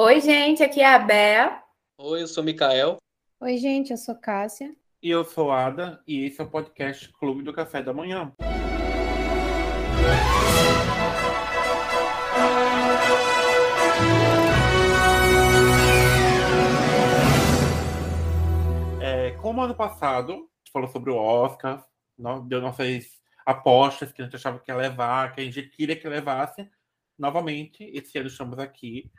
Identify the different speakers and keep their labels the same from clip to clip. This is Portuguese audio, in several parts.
Speaker 1: Oi, gente, aqui é a Bea.
Speaker 2: Oi, eu sou o Mikael.
Speaker 3: Oi, gente, eu sou Cássia.
Speaker 4: E eu sou Ada, e esse é o podcast Clube do Café da Manhã. É, como ano passado, a gente falou sobre o Oscar, deu nossas apostas que a gente achava que ia levar, que a gente queria que levasse. Novamente, esse ano estamos aqui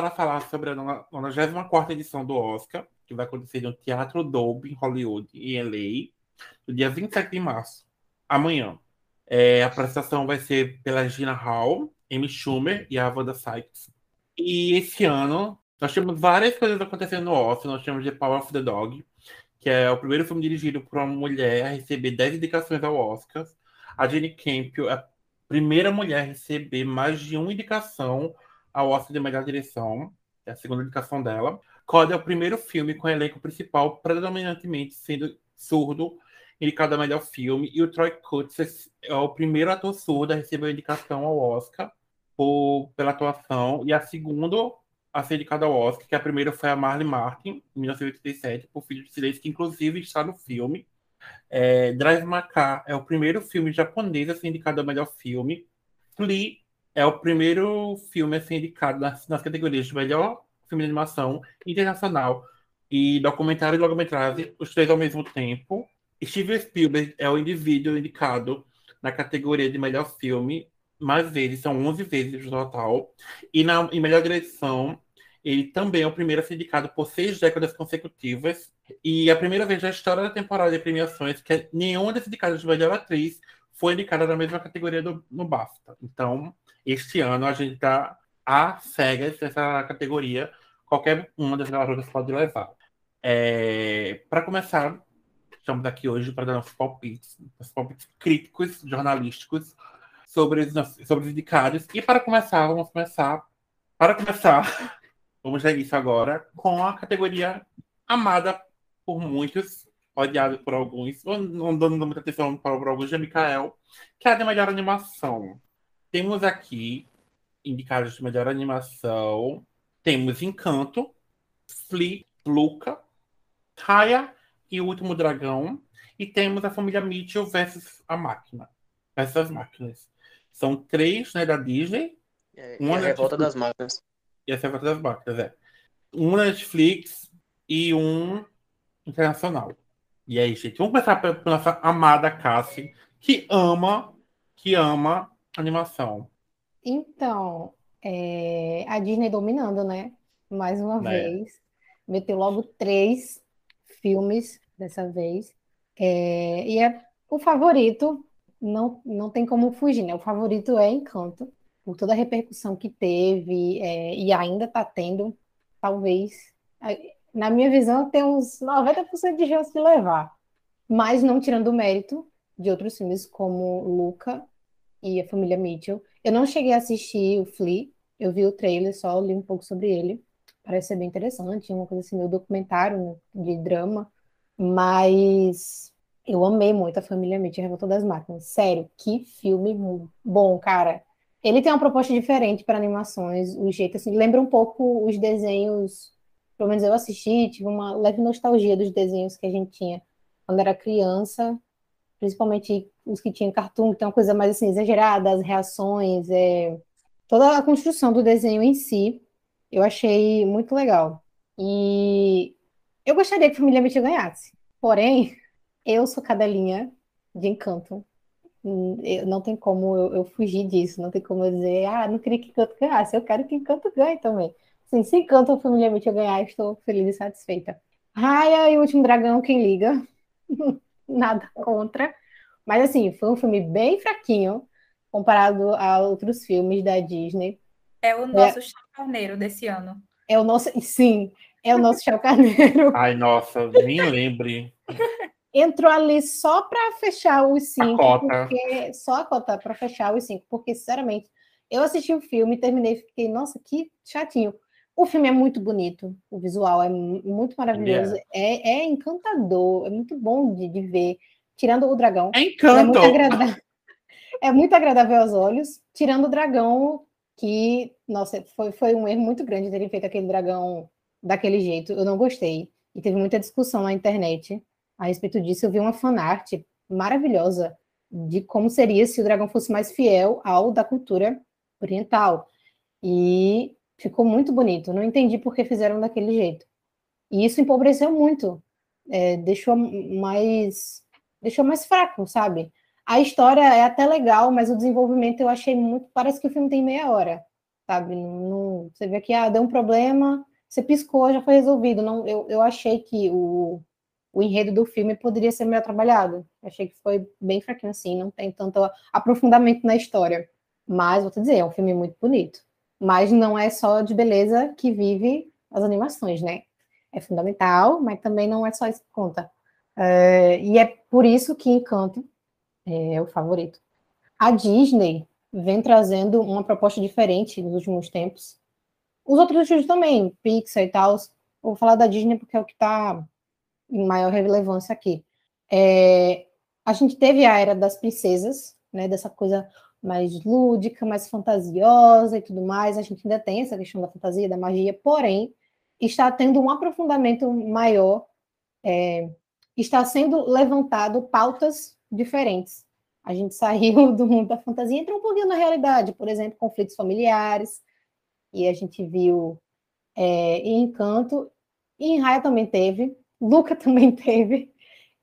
Speaker 4: para falar sobre a 94 edição do Oscar, que vai acontecer no Teatro Dolby, em Hollywood, em LA, no dia 27 de março, amanhã. É, a apresentação vai ser pela Gina Hall, Amy Schumer e a Wanda Sykes. E esse ano, nós temos várias coisas acontecendo no Oscar. Nós temos The Power of the Dog, que é o primeiro filme dirigido por uma mulher a receber 10 indicações ao Oscar. A Jenny Campion é a primeira mulher a receber mais de uma indicação ao Oscar de melhor direção, é a segunda indicação dela. Coda é o primeiro filme com elenco principal predominantemente sendo surdo, indicado a melhor filme, e o Troy Kutz é o primeiro ator surdo a receber a indicação ao Oscar por, pela atuação, e a segunda a ser indicada ao Oscar, que a primeira foi a Marley Martin, em 1987, por Filho de Silêncio, que inclusive está no filme. É, Drive Macar é o primeiro filme japonês a ser indicado ao melhor filme. Flea é o primeiro filme a ser indicado nas, nas categorias de melhor filme de animação internacional e documentário e longa-metragem, os três ao mesmo tempo. Steven Spielberg é o indivíduo indicado na categoria de melhor filme, mais vezes, são 11 vezes no total. E na em melhor direção, ele também é o primeiro a ser indicado por seis décadas consecutivas. E a primeira vez na história da temporada de premiações que nenhuma das indicadas de melhor atriz foi indicada na mesma categoria do, no BAFTA. Então, este ano a gente está a cegas dessa categoria. Qualquer uma das garotas pode levar. É, para começar, estamos aqui hoje para dar nossos palpites, nossos palpites críticos, jornalísticos, sobre os, sobre os indicados. E para começar, vamos começar. Para começar, vamos dar início agora com a categoria amada por muitos, odiada por alguns, não dando muita atenção para, para alguns, de Mikael, que é a de melhor animação. Temos aqui indicados de melhor animação. Temos Encanto, Flea, Luca, Raya e o Último Dragão. E temos a família Mitchell versus a máquina. Essas máquinas. São três, né, da Disney.
Speaker 2: É, uma e a Revolta das Máquinas.
Speaker 4: E a Revolta das Máquinas, é. Um Netflix e um internacional. E aí, gente, vamos começar pela nossa amada Cassie, que ama, que ama animação.
Speaker 3: Então, é, a Disney dominando, né? Mais uma é. vez. Meteu logo três filmes dessa vez. É, e é o favorito, não, não tem como fugir, né? O favorito é Encanto, por toda a repercussão que teve é, e ainda está tendo, talvez. Na minha visão, tem uns 90% de chance de levar. Mas não tirando o mérito de outros filmes como Luca e a família Mitchell. Eu não cheguei a assistir o Flea, eu vi o trailer, só li um pouco sobre ele. Parece ser bem interessante, uma coisa assim, meio documentário de drama. Mas eu amei muito a família Mitchell, Revolta das Máquinas. Sério, que filme bom, cara. Ele tem uma proposta diferente para animações, o jeito assim, lembra um pouco os desenhos, pelo menos eu assisti, tive uma leve nostalgia dos desenhos que a gente tinha quando era criança, principalmente os que tinham cartoon, que tem uma coisa mais assim, exagerada, as reações, é... toda a construção do desenho em si, eu achei muito legal. E eu gostaria que Família Mitchell ganhasse. Porém, eu sou cadelinha de encanto. Eu, não tem como eu, eu, fugir disso, não tem como eu dizer, ah, não queria que Encanto ganhasse, eu quero que Encanto ganhe também. Sim, se Encanto a Família Mitchell ganhar, estou feliz e satisfeita. Raya e o Último Dragão, quem liga? Nada contra. Mas assim, foi um filme bem fraquinho comparado a outros filmes da Disney.
Speaker 1: É o nosso é, Carneiro desse ano.
Speaker 3: É o nosso, sim, é o nosso Chão Carneiro.
Speaker 4: Ai, nossa, nem lembre.
Speaker 3: Entrou ali só para fechar os cinco, a cota. porque só a cota para fechar os cinco, porque sinceramente, eu assisti o filme, terminei e fiquei, nossa, que chatinho. O filme é muito bonito, o visual é muito maravilhoso, yeah. é, é encantador, é muito bom de, de ver tirando o dragão.
Speaker 4: É encanto.
Speaker 3: É muito, agradável, é muito agradável aos olhos. Tirando o dragão, que, nossa, foi, foi um erro muito grande terem feito aquele dragão daquele jeito. Eu não gostei. E teve muita discussão na internet a respeito disso. Eu vi uma fanart maravilhosa de como seria se o dragão fosse mais fiel ao da cultura oriental. E ficou muito bonito. Não entendi por que fizeram daquele jeito. E isso empobreceu muito. É, deixou mais deixou mais fraco, sabe? A história é até legal, mas o desenvolvimento eu achei muito. Parece que o filme tem meia hora, sabe? Não, você vê que ah, deu um problema, você piscou, já foi resolvido. Não, eu, eu achei que o, o enredo do filme poderia ser melhor trabalhado. Achei que foi bem fraquinho assim, não tem tanto aprofundamento na história. Mas, vou te dizer, é um filme muito bonito. Mas não é só de beleza que vive as animações, né? É fundamental, mas também não é só isso que conta. É, e é por isso que Encanto é o favorito. A Disney vem trazendo uma proposta diferente nos últimos tempos. Os outros estúdios também, Pixar e tal. Vou falar da Disney porque é o que está em maior relevância aqui. É, a gente teve a era das princesas, né, dessa coisa mais lúdica, mais fantasiosa e tudo mais. A gente ainda tem essa questão da fantasia, da magia, porém, está tendo um aprofundamento maior, é, está sendo levantado pautas diferentes. A gente saiu do mundo da fantasia e entrou um pouquinho na realidade, por exemplo, conflitos familiares, e a gente viu é, em Encanto, e em Raia também teve, Luca também teve,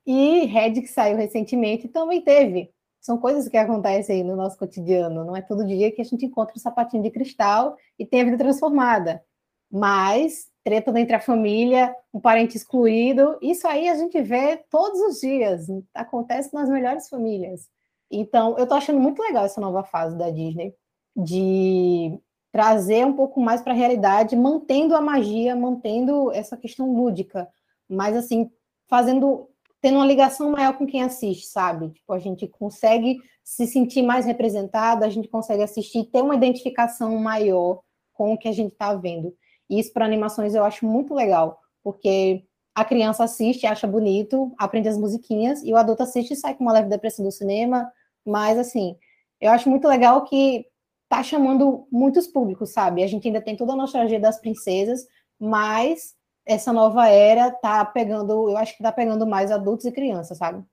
Speaker 3: e Red, que saiu recentemente, também teve. São coisas que acontecem no nosso cotidiano, não é todo dia que a gente encontra um sapatinho de cristal e tem a vida transformada. Mas treta dentro da família, um parente excluído, isso aí a gente vê todos os dias, acontece nas melhores famílias. Então, eu tô achando muito legal essa nova fase da Disney, de trazer um pouco mais para a realidade, mantendo a magia, mantendo essa questão lúdica, mas assim, fazendo tendo uma ligação maior com quem assiste, sabe? Tipo, a gente consegue se sentir mais representado, a gente consegue assistir, ter uma identificação maior com o que a gente está vendo. E isso para animações eu acho muito legal, porque a criança assiste, acha bonito, aprende as musiquinhas, e o adulto assiste e sai com uma leve depressão do cinema. Mas, assim, eu acho muito legal que tá chamando muitos públicos, sabe? A gente ainda tem toda a nostalgia das princesas, mas essa nova era tá pegando, eu acho que tá pegando mais adultos e crianças, sabe?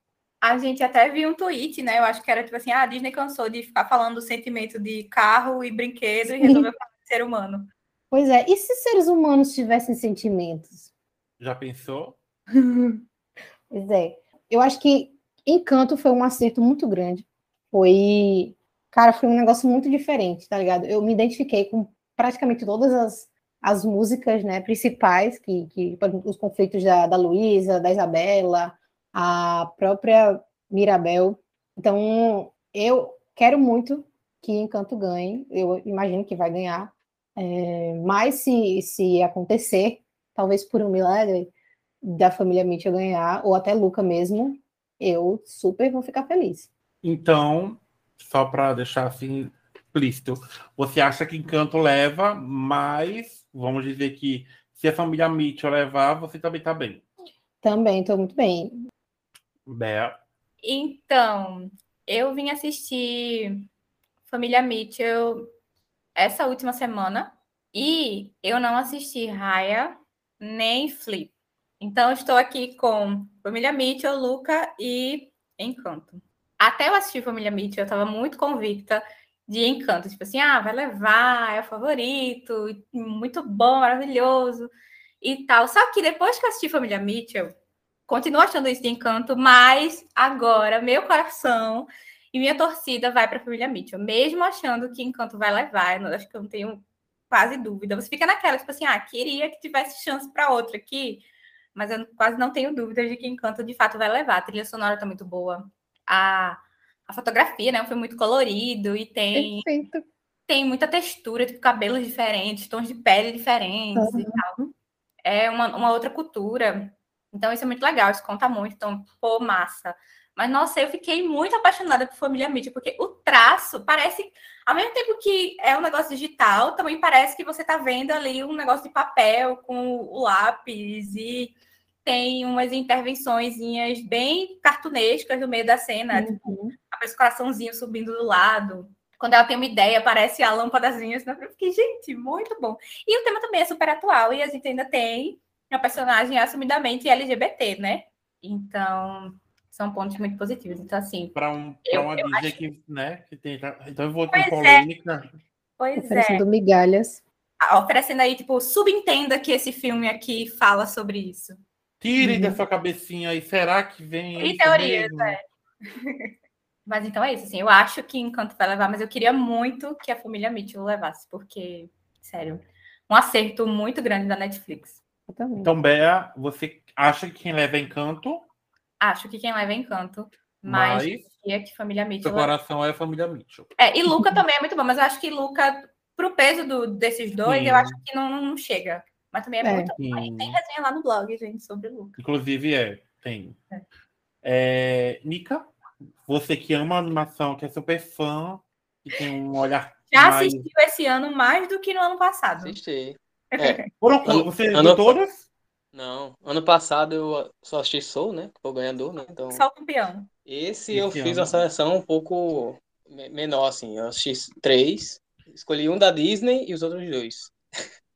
Speaker 1: A gente até viu um tweet, né? Eu acho que era tipo assim: ah, a Disney cansou de ficar falando do sentimento de carro e brinquedo e resolveu falar de ser humano.
Speaker 3: Pois é, e se seres humanos tivessem sentimentos?
Speaker 4: Já pensou?
Speaker 3: pois é. Eu acho que Encanto foi um acerto muito grande. Foi. Cara, foi um negócio muito diferente, tá ligado? Eu me identifiquei com praticamente todas as, as músicas né, principais, que, que os conflitos da, da Luísa, da Isabela, a própria Mirabel. Então, eu quero muito que Encanto ganhe. Eu imagino que vai ganhar. É, mas se, se acontecer, talvez por um milagre da família Mitchell ganhar, ou até Luca mesmo, eu super vou ficar feliz.
Speaker 4: Então, só para deixar assim explícito, você acha que Encanto leva, mas vamos dizer que se a família Mitchell levar, você também está bem.
Speaker 3: Também, estou muito bem.
Speaker 4: Bea.
Speaker 1: Então, eu vim assistir Família Mitchell essa última semana e eu não assisti Raya nem Flip. Então, estou aqui com Família Mitchell, Luca e Encanto. Até eu assistir Família Mitchell, eu estava muito convicta de Encanto. Tipo assim, ah, vai levar, é o favorito, muito bom, maravilhoso e tal. Só que depois que eu assisti Família Mitchell, continuo achando isso de Encanto, mas agora meu coração e minha torcida vai para a família Mitchell, mesmo achando que Encanto vai levar. Eu acho que eu não tenho quase dúvida. Você fica naquela, tipo assim, ah, queria que tivesse chance para outra aqui, mas eu quase não tenho dúvida de que Encanto de fato vai levar. A trilha sonora tá muito boa. A, a fotografia, né? Foi muito colorido e tem. Perfeito. Tem muita textura, tipo, cabelos diferentes, tons de pele diferentes uhum. e tal. É uma, uma outra cultura. Então, isso é muito legal, isso conta muito. Então, pô, massa. Mas, nossa, eu fiquei muito apaixonada por Família Mídia, porque o traço parece, ao mesmo tempo que é um negócio digital, também parece que você está vendo ali um negócio de papel com o lápis e tem umas intervenções bem cartunescas no meio da cena, uhum. tipo, esse coraçãozinho subindo do lado. quando ela tem uma ideia, aparece a lâmpadazinha. Assim, eu fiquei, gente, muito bom. E o tema também é super atual, e a gente ainda tem uma personagem assumidamente LGBT, né? Então, são pontos muito positivos. Então, assim.
Speaker 4: Para um, uma Disney acho... que, né, que tem. Então eu vou
Speaker 1: ter
Speaker 4: polêmica.
Speaker 1: É. Pois
Speaker 3: oferecendo é. migalhas.
Speaker 1: Ah, oferecendo aí, tipo, subentenda que esse filme aqui fala sobre isso.
Speaker 4: Tirem uhum. da sua cabecinha aí, será que vem.
Speaker 1: E teorias, é. Mas então é isso, assim, eu acho que Encanto vai levar, mas eu queria muito que a família Mitchell levasse, porque, sério, um acerto muito grande da Netflix.
Speaker 4: Então, Bea, você acha que quem leva é Encanto?
Speaker 1: Acho que quem leva é Encanto, mas, mas queria que família Mitchell.
Speaker 4: Seu coração é a família Mitchell.
Speaker 1: É, e Luca também é muito bom, mas eu acho que Luca, pro peso do, desses dois, Sim. eu acho que não, não chega. Mas também é, é muito bom. Tem resenha lá no blog, gente, sobre Luca.
Speaker 4: Inclusive, é, tem. É. É, Nika? Você que ama animação, que é super fã, que tem um olhar.
Speaker 1: Já mais... assistiu esse ano mais do que no ano passado.
Speaker 2: Assisti.
Speaker 4: É. Foram Você ano... todas?
Speaker 2: Não. Ano passado eu só assisti Soul, né? Que foi o ganhador, né? Então...
Speaker 1: Só o campeão.
Speaker 2: Esse, eu fiz uma seleção um pouco menor, assim. Eu assisti três. Escolhi um da Disney e os outros dois.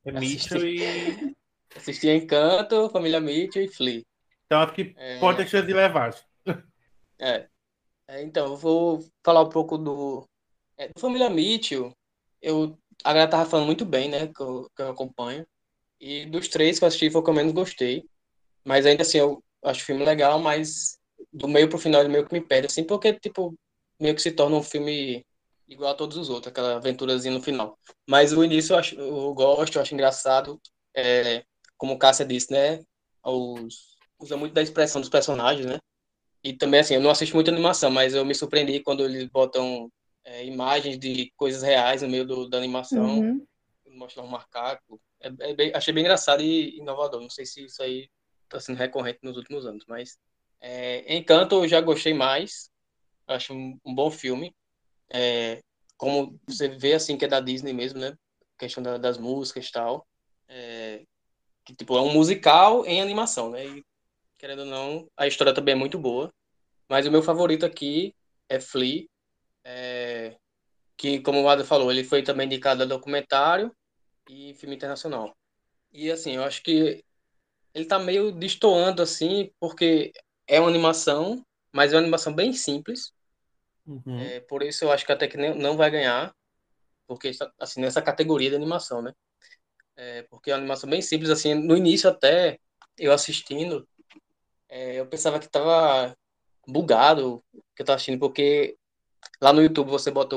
Speaker 4: É Mitchell e.
Speaker 2: Assisti Encanto, Família Mitchell e Flea.
Speaker 4: Então acho que é... pode ter chance de levar.
Speaker 2: É. É, então, eu vou falar um pouco do, é, do Família Mitchell. Eu, a galera tava falando muito bem, né? Que eu, que eu acompanho. E dos três que eu assisti foi o que eu menos gostei. Mas ainda assim, eu acho o filme legal, mas do meio pro final ele meio que me perde, assim, porque, tipo, meio que se torna um filme igual a todos os outros, aquela aventurazinha no final. Mas o início eu, acho, eu gosto, eu acho engraçado. É, como Cássia disse, né? Os, usa muito da expressão dos personagens, né? E também, assim, eu não assisto muita animação, mas eu me surpreendi quando eles botam é, imagens de coisas reais no meio do, da animação. Uhum. Mostram um macaco. É, é bem, achei bem engraçado e inovador. Não sei se isso aí está sendo recorrente nos últimos anos, mas é, Encanto eu já gostei mais. Acho um, um bom filme. É, como você vê, assim, que é da Disney mesmo, né? Questão da, das músicas e tal. É, que, tipo, é um musical em animação, né? E querendo ou não, a história também é muito boa. Mas o meu favorito aqui é Flea, é, que, como o Ada falou, ele foi também indicado a documentário e filme internacional. E, assim, eu acho que ele tá meio destoando, assim, porque é uma animação, mas é uma animação bem simples. Uhum. É, por isso eu acho que até que não vai ganhar, porque, assim, nessa categoria de animação, né? É, porque é uma animação bem simples, assim, no início até, eu assistindo, é, eu pensava que tava bugado que eu tava assistindo, porque lá no YouTube você bota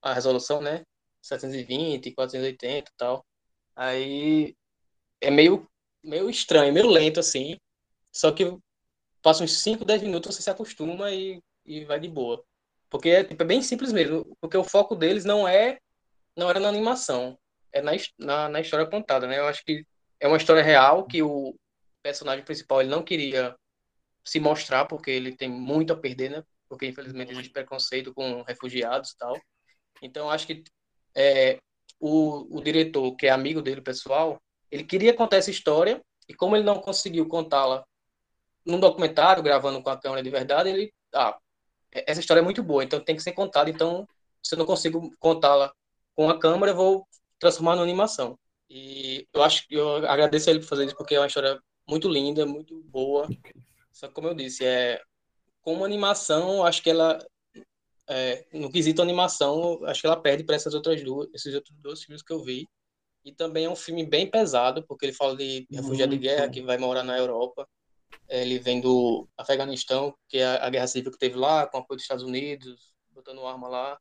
Speaker 2: a resolução, né? 720, 480 e tal. Aí é meio, meio estranho, meio lento assim. Só que passa uns 5, 10 minutos você se acostuma e, e vai de boa. Porque é, tipo, é bem simples mesmo. Porque o foco deles não é não era na animação, é na, na, na história contada, né? Eu acho que é uma história real que o, personagem principal ele não queria se mostrar porque ele tem muito a perder, né? Porque infelizmente existe preconceito com refugiados e tal. Então acho que é, o, o diretor, que é amigo dele pessoal, ele queria contar essa história e como ele não conseguiu contá-la num documentário, gravando com a câmera de verdade, ele, ah, essa história é muito boa, então tem que ser contada, então se eu não consigo contá-la com a câmera, vou transformar numa animação. E eu acho que eu agradeço a ele por fazer isso, porque é uma história muito linda, muito boa. Só que, como eu disse, é, como animação, acho que ela, é, no quesito animação, acho que ela perde para essas outras duas, esses outros dois filmes que eu vi. E também é um filme bem pesado, porque ele fala de refugiado de guerra que vai morar na Europa. É, ele vem do Afeganistão, que é a guerra civil que teve lá, com apoio dos Estados Unidos, botando arma lá.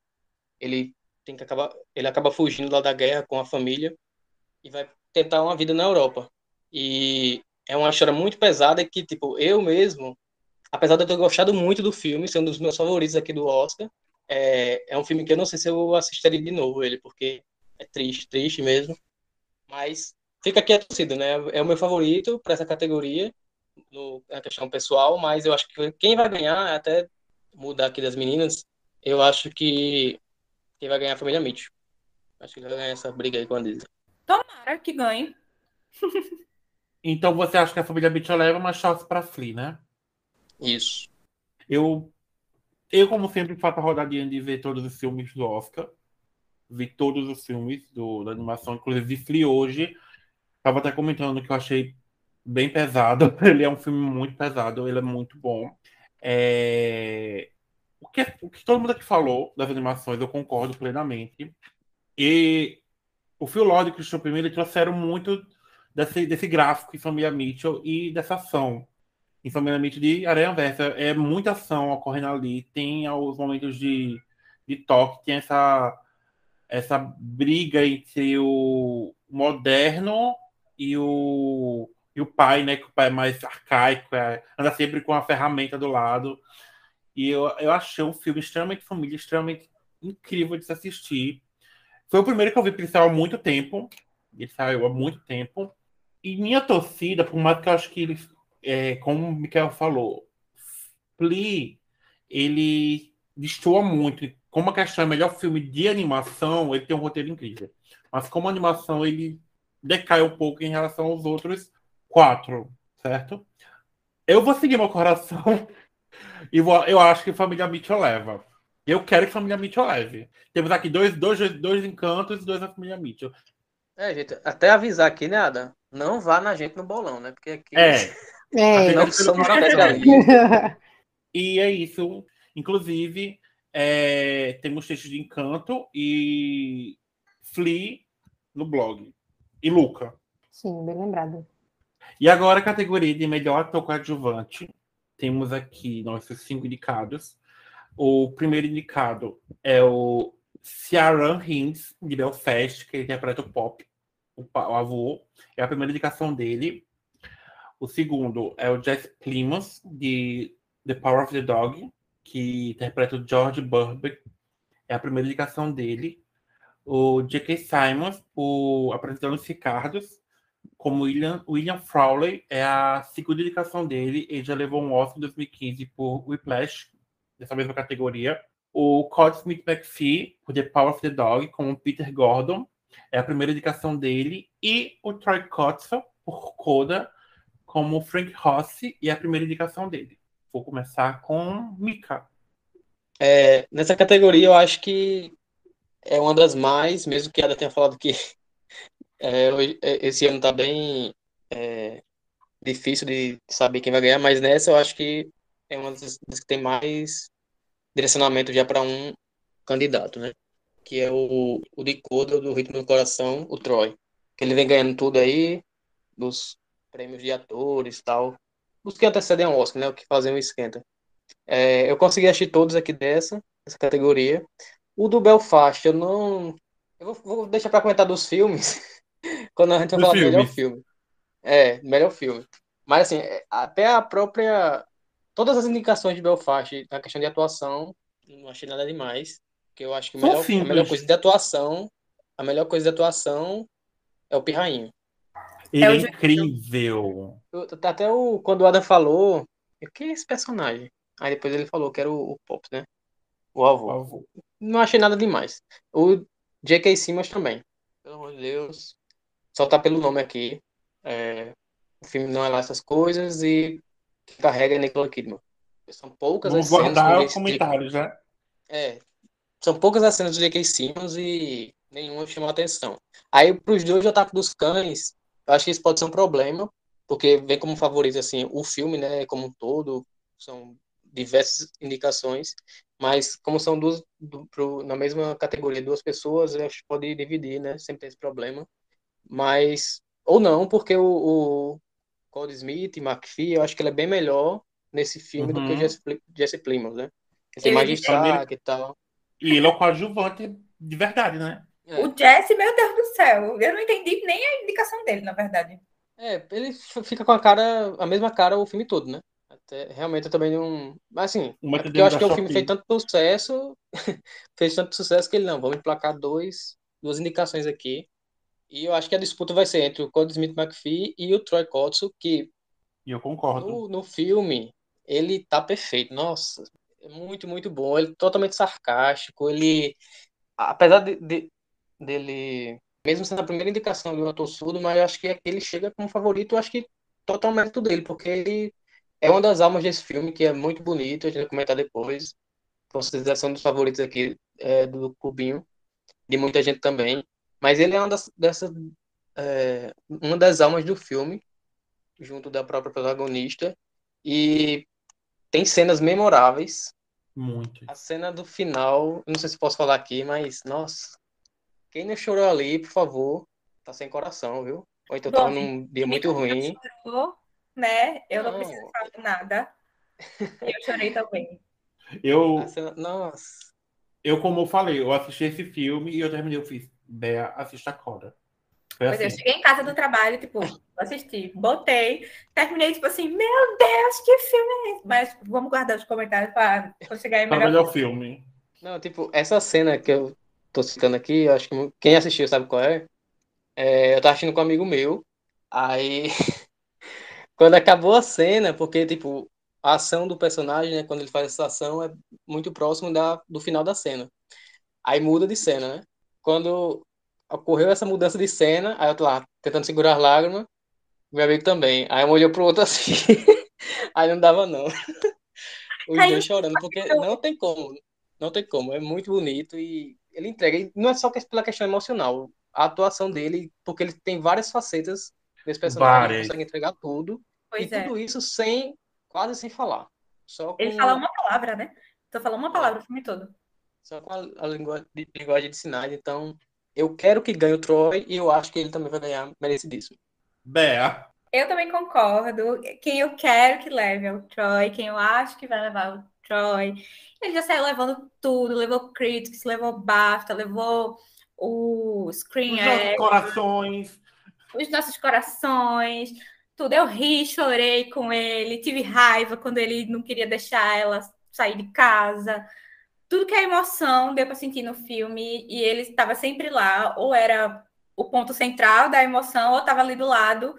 Speaker 2: Ele tem que acabar, ele acaba fugindo lá da guerra com a família e vai tentar uma vida na Europa. E é uma história muito pesada que, tipo, eu mesmo, apesar de eu ter gostado muito do filme, ser um dos meus favoritos aqui do Oscar, é, é um filme que eu não sei se eu assistiria de novo ele, porque é triste, triste mesmo. Mas fica aqui a torcida, né? É o meu favorito para essa categoria, no, na questão pessoal, mas eu acho que quem vai ganhar, até mudar aqui das meninas, eu acho que quem vai ganhar é a família Mitchell. Acho que vai ganhar essa briga aí com a Disney.
Speaker 1: Tomara que ganhe.
Speaker 4: Então você acha que a família Mitchell leva uma chance para Flea, né?
Speaker 2: Isso.
Speaker 4: Eu eu, como sempre, faço a rodadinha de ver todos os filmes do Oscar. Vi todos os filmes do, da animação, inclusive Flea hoje. Tava até comentando que eu achei bem pesado. Ele é um filme muito pesado, ele é muito bom. É... O, que, o que todo mundo aqui falou das animações, eu concordo plenamente. E o Phil Lord e o Christian Primeiro trouxeram muito desse, desse gráfico em Família Mitchell e dessa ação Mitchell de Aranha Versa. É muita ação ocorrendo ali, tem os momentos de, de toque, tem essa, essa briga entre o moderno e o, e o pai, né? Que o pai é mais arcaico, é, anda sempre com a ferramenta do lado. E eu, eu achei um filme extremamente família, extremamente incrível de se assistir. Foi o primeiro que eu vi, porque ele saiu há muito tempo. Ele saiu há muito tempo. E minha torcida, por mais que eu acho que ele, é, como o Mikael falou, Flea, ele destoa muito. Como a questão é melhor filme de animação, ele tem um roteiro incrível. Mas como animação, ele decai um pouco em relação aos outros quatro, certo? Eu vou seguir meu coração e vou, eu acho que Família Mitchell leva. Eu quero que Família Mitchell leve. Temos aqui dois, dois, dois encantos e dois da Família Mitchell.
Speaker 2: É, gente, até avisar aqui, né, Adam? Não vá na gente no bolão, né? Porque aqui.
Speaker 4: É.
Speaker 3: É.
Speaker 2: Não somos
Speaker 4: E é isso. Inclusive, é, temos textos de encanto e Flea no blog. E Luca.
Speaker 3: Sim, bem lembrado.
Speaker 4: E agora a categoria de melhor ator coadjuvante. Temos aqui nossos cinco indicados. O primeiro indicado é o Ciaran Hinds, de Belfast, que interpreta o Pop, o, o avô. É a primeira indicação dele. O segundo é o Jesse Plimons, de The Power of the Dog, que interpreta o George Burbank. É a primeira indicação dele. O J.K. Simons, o apresentando os Ricardos, como William, William Frawley, é a segunda indicação dele. Ele já levou um Oscar em 2015 por Whiplash, dessa mesma categoria. O Cod Smith McPhee, por The Power of the Dog, como Peter Gordon, é a primeira indicação dele. E o Troy Kotsur, por Coda, como Frank Rossi, e a primeira indicação dele. Vou começar com Mika.
Speaker 2: É, nessa categoria, eu acho que é uma das mais, mesmo que ela tenha falado que é, é esse ano está bem é, difícil de saber quem vai ganhar, mas nessa eu acho que é uma das, que tem mais direcionamento já para um candidato, né? Que é o, o de do Ritmo do Coração, o Troy. Ele vem ganhando tudo aí, dos prêmios de atores e tal. Os que antecedem ao Oscar, né? O que fazem o esquenta. É, eu consegui assistir todos aqui dessa, dessa categoria. O do Belfast, eu não. Eu vou, vou deixar para comentar dos filmes, quando a gente vai falar do melhor filme. É, melhor filme. Mas assim, é, até a própria todas as indicações de Belfast na questão de atuação, não achei nada demais. Porque eu acho que melhor, a melhor, coisa de atuação, a melhor coisa de atuação é o Pirrainho.
Speaker 4: Ele é, é incrível.
Speaker 2: Eu, até o, quando o Adam falou, que é esse personagem? Aí depois ele falou que era o, o Pop, né? O avô. o avô. Não achei nada demais. O J.K. Simmons também. Pelo amor de Deus. Só tá pelo nome aqui. É, o filme não é lá essas coisas e que carrega Nicole Kidman. São poucas
Speaker 4: Vamos
Speaker 2: as cenas.
Speaker 4: guardar os comentários, né?
Speaker 2: É. São poucas as cenas do J.K. Simmons e nenhuma chamou atenção. Aí, pros dois, o Ataque dos Cães, acho que isso pode ser um problema, porque vem como favorito, assim, o filme, né, como um todo, são diversas indicações, mas como são duas, do, pro, na mesma categoria, duas pessoas, acho que pode dividir, né, sempre tem esse problema. Mas, ou não, porque o, o Cody Smith, McPhee, eu acho que ele é bem melhor nesse filme uhum. do que o uhum. Jesse, Jesse Plimons, né? Ele tem mais destaque e tal.
Speaker 4: E ele é o coadjuvante de verdade, né?
Speaker 1: É. O Jesse, meu Deus do céu, eu não entendi nem a indicação dele, na verdade.
Speaker 2: É, ele fica com a cara, a mesma cara o filme todo, né? Até, realmente eu também não. Mas assim, é porque eu acho que o filme fez tanto sucesso, fez tanto sucesso que ele não, vamos emplacar dois, duas indicações aqui. E eu acho que a disputa vai ser entre o Cody Smith McPhee e o Troy Kotsur, que
Speaker 4: e eu concordo.
Speaker 2: No, no, filme, ele tá perfeito. Nossa, é muito, muito bom. Ele é totalmente sarcástico. Ele, apesar de, de, dele, mesmo sendo a primeira indicação de um ator surdo, mas acho que ele chega como favorito, acho que totalmente dele, porque ele é uma das almas desse filme, que é muito bonito, a gente vai comentar depois. certeza são dos favoritos aqui é, do clubinho, de muita gente também. Mas ele é uma das, dessa, é, uma das almas do filme, junto da própria protagonista. E tem cenas memoráveis.
Speaker 4: Muito.
Speaker 2: A cena do final, não sei se posso falar aqui, mas, nossa, quem não chorou ali, por favor, tá sem coração, viu? Ou então tava num dia muito ruim.
Speaker 1: Chorou, né? Eu não, não preciso falar nada. Eu chorei também.
Speaker 4: Eu,
Speaker 2: cena... Nossa.
Speaker 4: Eu, como eu falei, eu assisti esse filme e eu terminei, eu fiz, Bea, assista a Coda.
Speaker 1: Foi pois assim. eu cheguei em casa do trabalho, tipo, assisti, botei, terminei, tipo assim, meu Deus, que filme é esse? Mas vamos guardar os comentários para chegar em
Speaker 4: melhor, melhor filme.
Speaker 2: Não, tipo, essa cena que eu tô citando aqui, acho que quem assistiu sabe qual é. é eu tava assistindo com um amigo meu, aí quando acabou a cena, porque, tipo, a ação do personagem, né, quando ele faz essa ação, é muito próximo da, do final da cena. Aí muda de cena, né? Quando ocorreu essa mudança de cena, aí eu tô lá tentando segurar as lágrimas, meu amigo também. Aí um olhou pro outro assim, aí não dava não. Os dois chorando, porque não tem como, não tem como, é muito bonito e ele entrega, e não é só pela questão emocional, a atuação dele, porque ele tem várias facetas desse personagem, ele consegue entregar tudo, pois e é. tudo isso sem quase sem falar. Só com...
Speaker 1: Ele fala uma palavra, né? Só fala uma palavra o filme todo.
Speaker 2: Só com a, a linguagem, de, linguagem de sinais. Então, eu quero que ganhe o Troy e eu acho que ele também vai ganhar merecidíssimo.
Speaker 4: Bea.
Speaker 1: Eu também concordo. Quem eu quero que leve é o Troy. Quem eu acho que vai levar o Troy. Ele já saiu levando tudo. Levou Critics, levou BAFTA, levou o Screen
Speaker 4: Os nossos corações.
Speaker 1: Os nossos corações tudo. Eu ri, chorei com ele, tive raiva quando ele não queria deixar ela sair de casa. Tudo que é emoção deu para sentir no filme e ele estava sempre lá, ou era o ponto central da emoção, ou estava ali do lado,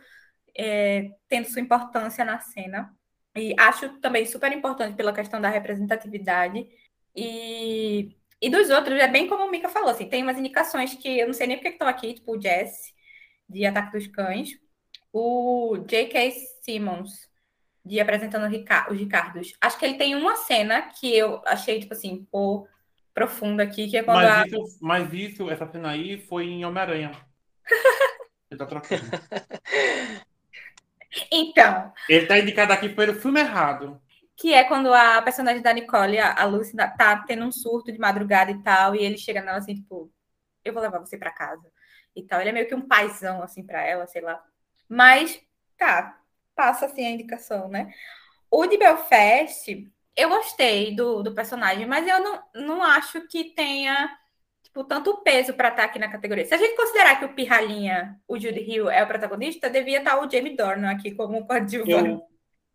Speaker 1: é, tendo sua importância na cena. E acho também super importante pela questão da representatividade. E, e dos outros, é bem como o Mika falou, assim, tem umas indicações que eu não sei nem porque estão aqui, tipo o Jess, de Ataque dos Cães, o J.K. Simmons, de apresentando os Ricardos. Acho que ele tem uma cena que eu achei, tipo assim, pô, profunda aqui, que é quando.
Speaker 4: Mas,
Speaker 1: a...
Speaker 4: isso, mas isso, essa cena aí foi em Homem-Aranha. ele tá trocando.
Speaker 1: Então.
Speaker 4: Ele tá indicado aqui pelo filme errado.
Speaker 1: Que é quando a personagem da Nicole, a Lucy, tá tendo um surto de madrugada e tal, e ele chega nela assim, tipo, eu vou levar você para casa. E tal. Ele é meio que um paizão, assim, para ela, sei lá. Mas, tá, passa assim a indicação, né? O de Belfast, eu gostei do, do personagem, mas eu não, não acho que tenha tipo, tanto peso para estar tá aqui na categoria. Se a gente considerar que o Pirralhinha, o Jude Hill, é o protagonista, devia estar tá o Jamie Dornan aqui como coadjuvante.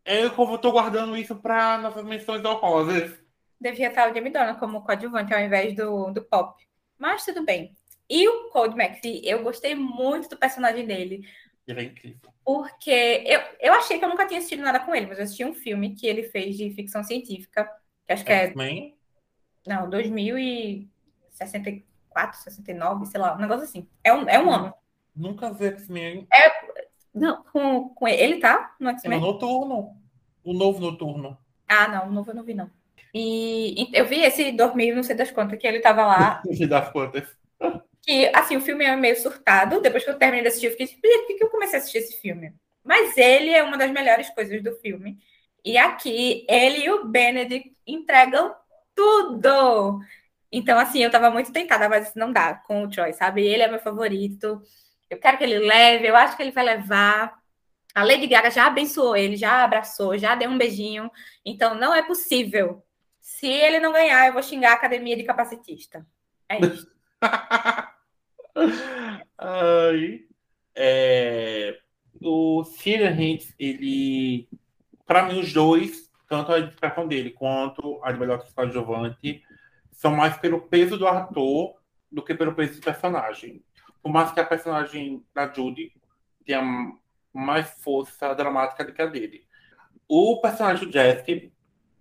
Speaker 4: Eu, eu como estou guardando isso para nossas menções honrosas.
Speaker 1: Devia estar tá o Jamie Dornan como coadjuvante ao invés do, do Pop. Mas tudo bem. E o Cold McPhee, eu gostei muito do personagem dele.
Speaker 4: Ele é incrível.
Speaker 1: Porque eu, eu achei que eu nunca tinha assistido nada com ele, mas eu assisti um filme que ele fez de ficção científica, que acho que é.
Speaker 4: Man?
Speaker 1: Não, 2064, 69, sei lá, um negócio assim. É um, é um ano.
Speaker 4: Nunca vi X-Men.
Speaker 1: É, não, com, com ele, ele tá no X-Men?
Speaker 4: É no noturno. O novo noturno.
Speaker 1: Ah, não, o novo eu não vi, não. E, eu vi esse dormir, não sei das quantas, que ele tava lá.
Speaker 4: Não sei das quantas
Speaker 1: que, assim, o filme é meio surtado. Depois que eu terminei de assistir, eu fiquei por que eu comecei a assistir esse filme? Mas ele é uma das melhores coisas do filme. E aqui, ele e o Benedict entregam tudo. Então, assim, eu tava muito tentada, mas não dá com o Troy, sabe? Ele é meu favorito. Eu quero que ele leve, eu acho que ele vai levar. A Lady Gaga já abençoou ele, já abraçou, já deu um beijinho. Então, não é possível. Se ele não ganhar, eu vou xingar a academia de capacitista. É isso.
Speaker 4: Ai, é, o Cillian Hintz, ele, para mim, os dois, tanto a indicação dele quanto a de melhor coadjuvante, são mais pelo peso do ator do que pelo peso do personagem. Por mais que a personagem da Judy tenha mais força dramática do que a dele. O personagem do Jesse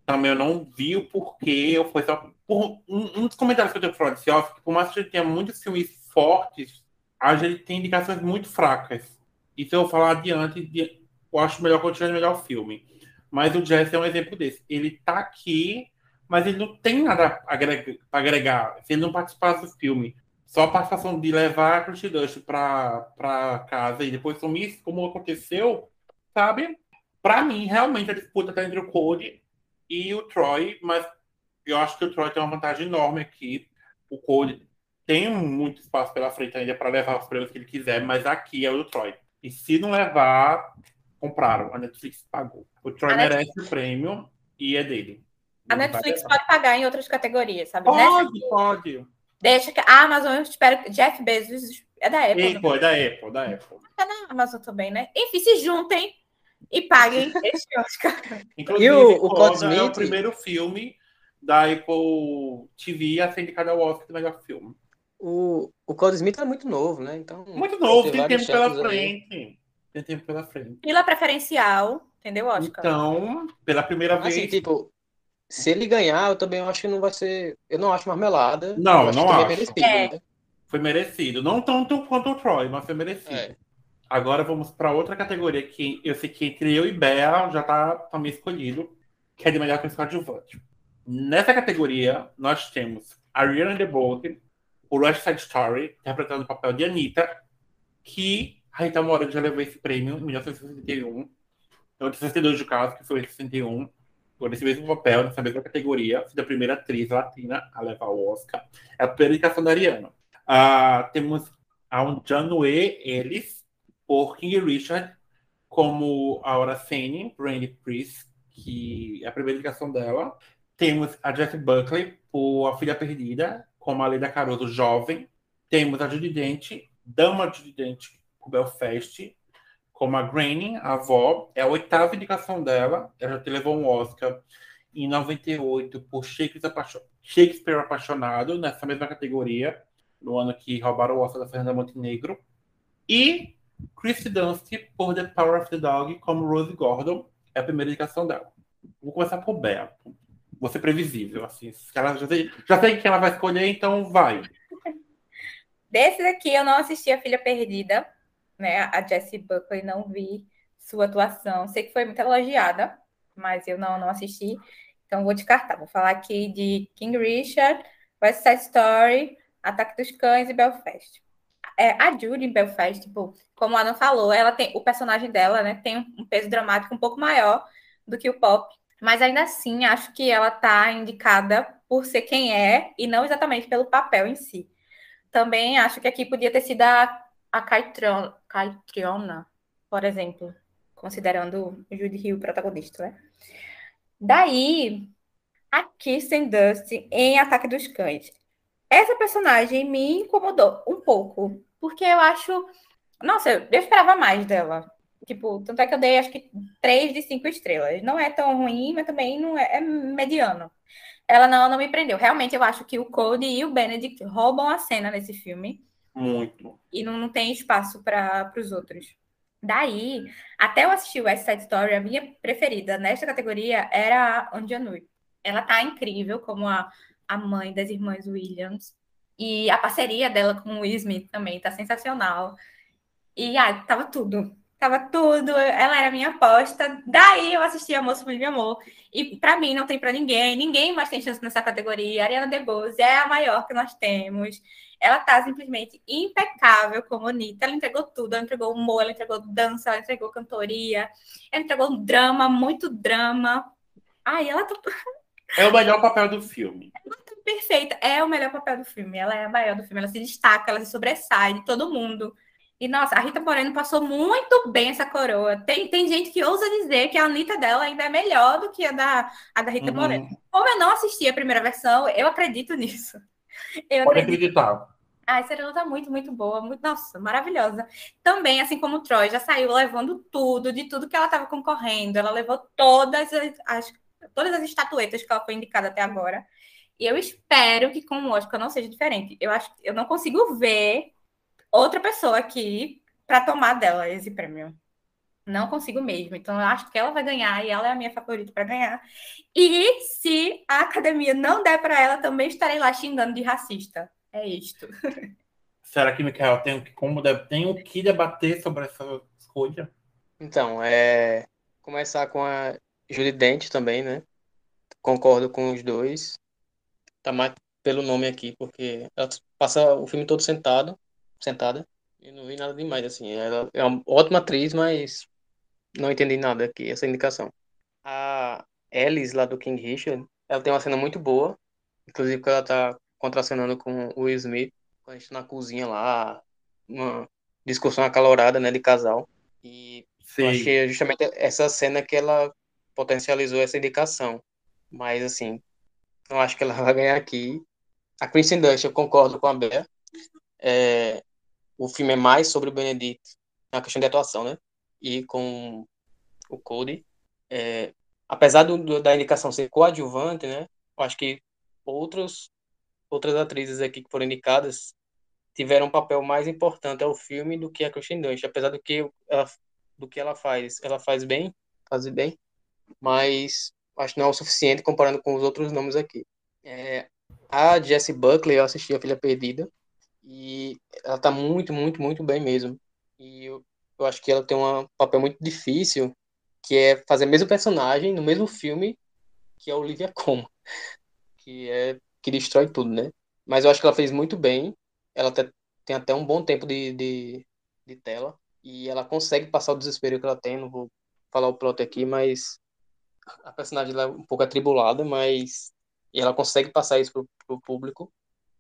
Speaker 4: também eu não vi o porquê, eu foi só por um, um dos comentários que eu tenho falar desse Oscar, por mais que ele tenha muitos filmes fortes, a gente tem indicações muito fracas. Isso eu vou falar adiante, de, eu acho melhor continuar melhor o filme. Mas o Jesse é um exemplo desse. Ele tá aqui mas ele não tem nada para agregar. Se ele não participasse do filme, só a participação de levar a Christy Dust para casa e depois sumir, como aconteceu, sabe? Para mim, realmente a disputa está entre o Cody e o Troy, mas eu acho que o Troy tem uma vantagem enorme aqui. O Cody tem muito espaço pela frente ainda para levar os prêmios que ele quiser, mas aqui é o do Troy. E se não levar, compraram. A Netflix pagou. O Troy a merece Netflix... o prêmio e é dele.
Speaker 1: A Netflix pode pagar em outras categorias, sabe?
Speaker 4: Pode, Nessa... pode.
Speaker 1: Deixa que a Amazon, eu espero que Jeff Bezos é da Apple.
Speaker 4: Apple, é da Apple, da Apple.
Speaker 1: É da Amazon também, né? Enfim, se juntem e paguem esse Oscar.
Speaker 4: Inclusive, e o, o Cosmite... é o primeiro filme da Apple TV a ser indicado ao Oscar do melhor filme.
Speaker 2: O, o Cody Smith é muito novo, né? Então,
Speaker 4: muito novo, tem tempo pela frente. Aí. Tem tempo pela frente.
Speaker 1: Pela preferencial, entendeu, Oscar?
Speaker 4: Então, pela primeira
Speaker 2: assim,
Speaker 4: vez.
Speaker 2: tipo, se ele ganhar, eu também acho que não vai ser. Eu não acho marmelada.
Speaker 4: Não, não
Speaker 2: acho.
Speaker 4: acho. Merecido, é. né? Foi merecido. Não tanto quanto o Troy, mas foi merecido. É. Agora vamos para outra categoria que eu sei que entre eu e Bea já tá também escolhido, que é de melhor canção adjuvante. Nessa categoria, nós temos Ariana DeBose, o West Side Story, interpretando o papel de Anitta, que a Rita Moreno já levou esse prêmio em 1961. Então, de 62 de caso, que foi em 61, por esse mesmo papel, nessa mesma categoria, sendo a primeira atriz latina a levar o Oscar. É a primeira indicação da Ariana. Uh, temos a um Janue Ellis, por King Richard, como Aura Sane, Brandy Priest, que é a primeira indicação dela. Temos a Jeff Buckley, por A Filha Perdida, como a Leda Caroso jovem. Temos a Judy Dent, Dama Judy Dent, por Belfast, como a Granny, a avó. É a oitava indicação dela. Ela já levou um Oscar em 98 por Shakespeare Apaixonado, nessa mesma categoria, no ano que roubaram o Oscar da Fernanda Montenegro. E Christy Dunst por The Power of the Dog, como Rose Gordon. É a primeira indicação dela. Vou começar por Beto vou ser previsível, assim. Ela já sei, já sei que ela vai escolher, então vai.
Speaker 1: Desses aqui eu não assisti a Filha Perdida, né? A Jessie Buckley não vi sua atuação. Sei que foi muito elogiada, mas eu não, não assisti. Então vou descartar. Vou falar aqui de King Richard, West Side Story, Ataque dos Cães e Belfast. É, a Judy em Belfast, tipo, como a Ana falou, ela tem o personagem dela, né, tem um peso dramático um pouco maior do que o Pop. Mas ainda assim, acho que ela está indicada por ser quem é e não exatamente pelo papel em si. Também acho que aqui podia ter sido a, a Caitriona, por exemplo, considerando o Judy Hill protagonista, né? Daí, a Kirsten Dust em Ataque dos Cães. Essa personagem me incomodou um pouco, porque eu acho. Nossa, eu esperava mais dela. Tipo, tanto é que eu dei acho que 3 de 5 estrelas. Não é tão ruim, mas também não é, é mediano. Ela não, não me prendeu. Realmente, eu acho que o Cody e o Benedict roubam a cena nesse filme.
Speaker 4: Muito.
Speaker 1: E não, não tem espaço para os outros. Daí, até eu assistir West Side Story, a minha preferida nesta categoria era a Anjanui. Ela tá incrível como a, a mãe das irmãs Williams. E a parceria dela com o Will Smith também tá sensacional. E ah, tava tudo. Tava tudo, ela era minha aposta. Daí eu assisti a Moço Por Amor. E para mim não tem para ninguém, ninguém mais tem chance nessa categoria. Ariana DeBose é a maior que nós temos. Ela tá simplesmente impecável como Anitta. Ela entregou tudo, ela entregou humor, ela entregou dança, ela entregou cantoria, ela entregou drama, muito drama. Ai, ela tá...
Speaker 4: É o melhor papel do filme.
Speaker 1: Ela tá perfeita, é o melhor papel do filme. Ela é a maior do filme, ela se destaca, ela se sobressai de todo mundo. E, nossa, a Rita Moreno passou muito bem essa coroa. Tem, tem gente que ousa dizer que a Anitta dela ainda é melhor do que a da, a da Rita uhum. Moreno. Como eu não assisti a primeira versão, eu acredito nisso.
Speaker 4: Eu Pode acredito. acreditar.
Speaker 1: Ah, essa Serena tá muito, muito boa. Muito, nossa, maravilhosa. Também, assim como o Troy, já saiu levando tudo, de tudo que ela estava concorrendo. Ela levou todas as, as, todas as estatuetas que ela foi indicada até agora. E eu espero que com o Oscar não seja diferente. Eu acho eu não consigo ver outra pessoa aqui para tomar dela esse prêmio. Não consigo mesmo. Então, eu acho que ela vai ganhar e ela é a minha favorita para ganhar. E se a academia não der para ela, também estarei lá xingando de racista. É isto.
Speaker 4: Será que, Michael, tem, como, tem o que debater sobre essa escolha?
Speaker 2: Então, é. Começar com a Julie Dent também, né? concordo com os dois. Tá mais pelo nome aqui, porque ela passa o filme todo sentado, sentada, e não vi nada demais, assim. Ela é uma ótima atriz, mas não entendi nada aqui, essa indicação. A Alice, lá do King Richard, ela tem uma cena muito boa, inclusive quando ela tá contracenando com o Will Smith, quando a gente tá na cozinha lá, uma discussão acalorada, né, de casal. E Sim. eu achei justamente essa cena que ela potencializou essa indicação. Mas, assim, não acho que ela vai ganhar aqui. A Kristen Dunst, eu concordo com a Bea. É, o filme é mais sobre o Benedict, na questão de atuação, né? E com o Cody. É, apesar do, da indicação ser coadjuvante, né? Eu acho que outros, outras atrizes aqui que foram indicadas tiveram um papel mais importante ao filme do que a Kristen Dunst, apesar do que ela, do que ela faz. Ela faz bem, faz bem, mas acho que não é o suficiente comparando com os outros nomes aqui. É, a Jessie Buckley, eu assisti A Filha Perdida, e ela tá muito, muito, muito bem mesmo. E eu, eu acho que ela tem um papel muito difícil, que é fazer o mesmo personagem no mesmo filme que a Olivia Colman, que é que destrói tudo, né? Mas eu acho que ela fez muito bem. Ela tem até um bom tempo de, de, de tela e ela consegue passar o desespero que ela tem. Não vou falar o plot aqui, mas a personagem é um pouco atribulada, mas e ela consegue passar isso pro, pro público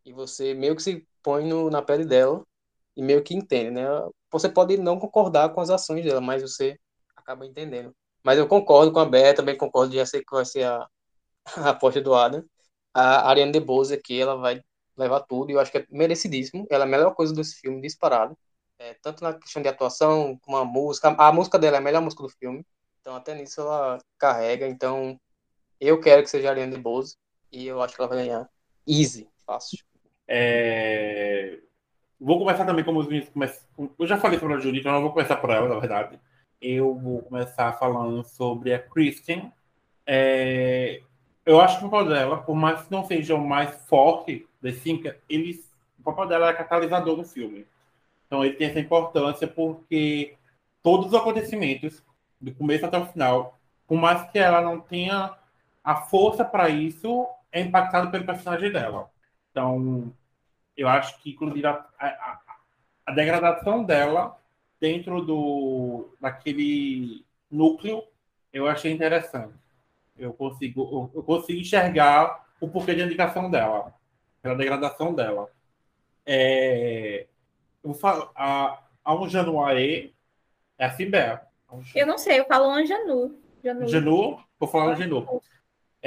Speaker 2: e você meio que se põe no, na pele dela e meio que entende, né? Você pode não concordar com as ações dela, mas você acaba entendendo. Mas eu concordo com a Bea, também concordo, já sei que vai ser a, a aposta do Adam. A Ariane DeBose aqui, ela vai levar tudo, e eu acho que é merecidíssimo. Ela é a melhor coisa desse filme, disparado. É, tanto na questão de atuação, como a música. A música dela é a melhor música do filme. Então, até nisso ela carrega. Então, eu quero que seja a Ariane DeBose. E eu acho que ela vai ganhar. Easy, fácil.
Speaker 4: É... Vou começar também como os meninos começam. Eu já falei sobre a Julie, então eu vou começar por ela, na verdade. Eu vou começar falando sobre a Kristen. É... Eu acho que o papel dela, por mais que não seja o mais forte das cinco, eles... o papel dela é catalisador no filme. Então ele tem essa importância porque todos os acontecimentos, do começo até o final, por mais que ela não tenha a força para isso, é impactado pelo personagem dela. Então, eu acho que, inclusive, a, a, a degradação dela dentro do daquele núcleo, eu achei interessante. Eu consigo, eu, consigo enxergar o porquê de indicação dela, pela degradação dela. É, eu falo, a, a um Januaré é assim, Bea.
Speaker 1: Eu não sei, eu falo Anjanu.
Speaker 4: Janu. Janu? Vou falar Anjanu.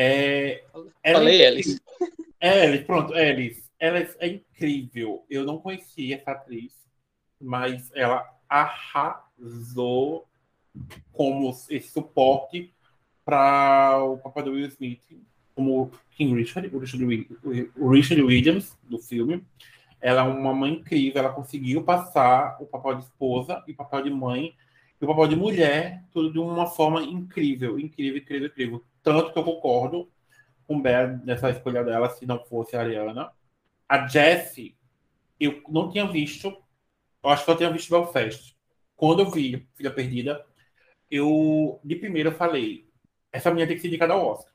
Speaker 4: É,
Speaker 2: Falei, Alice.
Speaker 4: É, Alice, pronto, Alice. Ela é incrível. Eu não conhecia essa atriz, mas ela arrasou como esse suporte para o papel do Will Smith, como King Richard, o Richard, o Richard Williams do filme. Ela é uma mãe incrível, ela conseguiu passar o papel de esposa e o papel de mãe e o papel de mulher, tudo de uma forma incrível, incrível, incrível, incrível. Tanto que eu concordo com Bea nessa escolha dela, se não fosse a Ariana. A Jessie, eu não tinha visto, eu acho que eu tinha visto Belfast. Quando eu vi Filha Perdida, eu, de primeiro, eu falei, essa menina tem que ser indicada ao Oscar.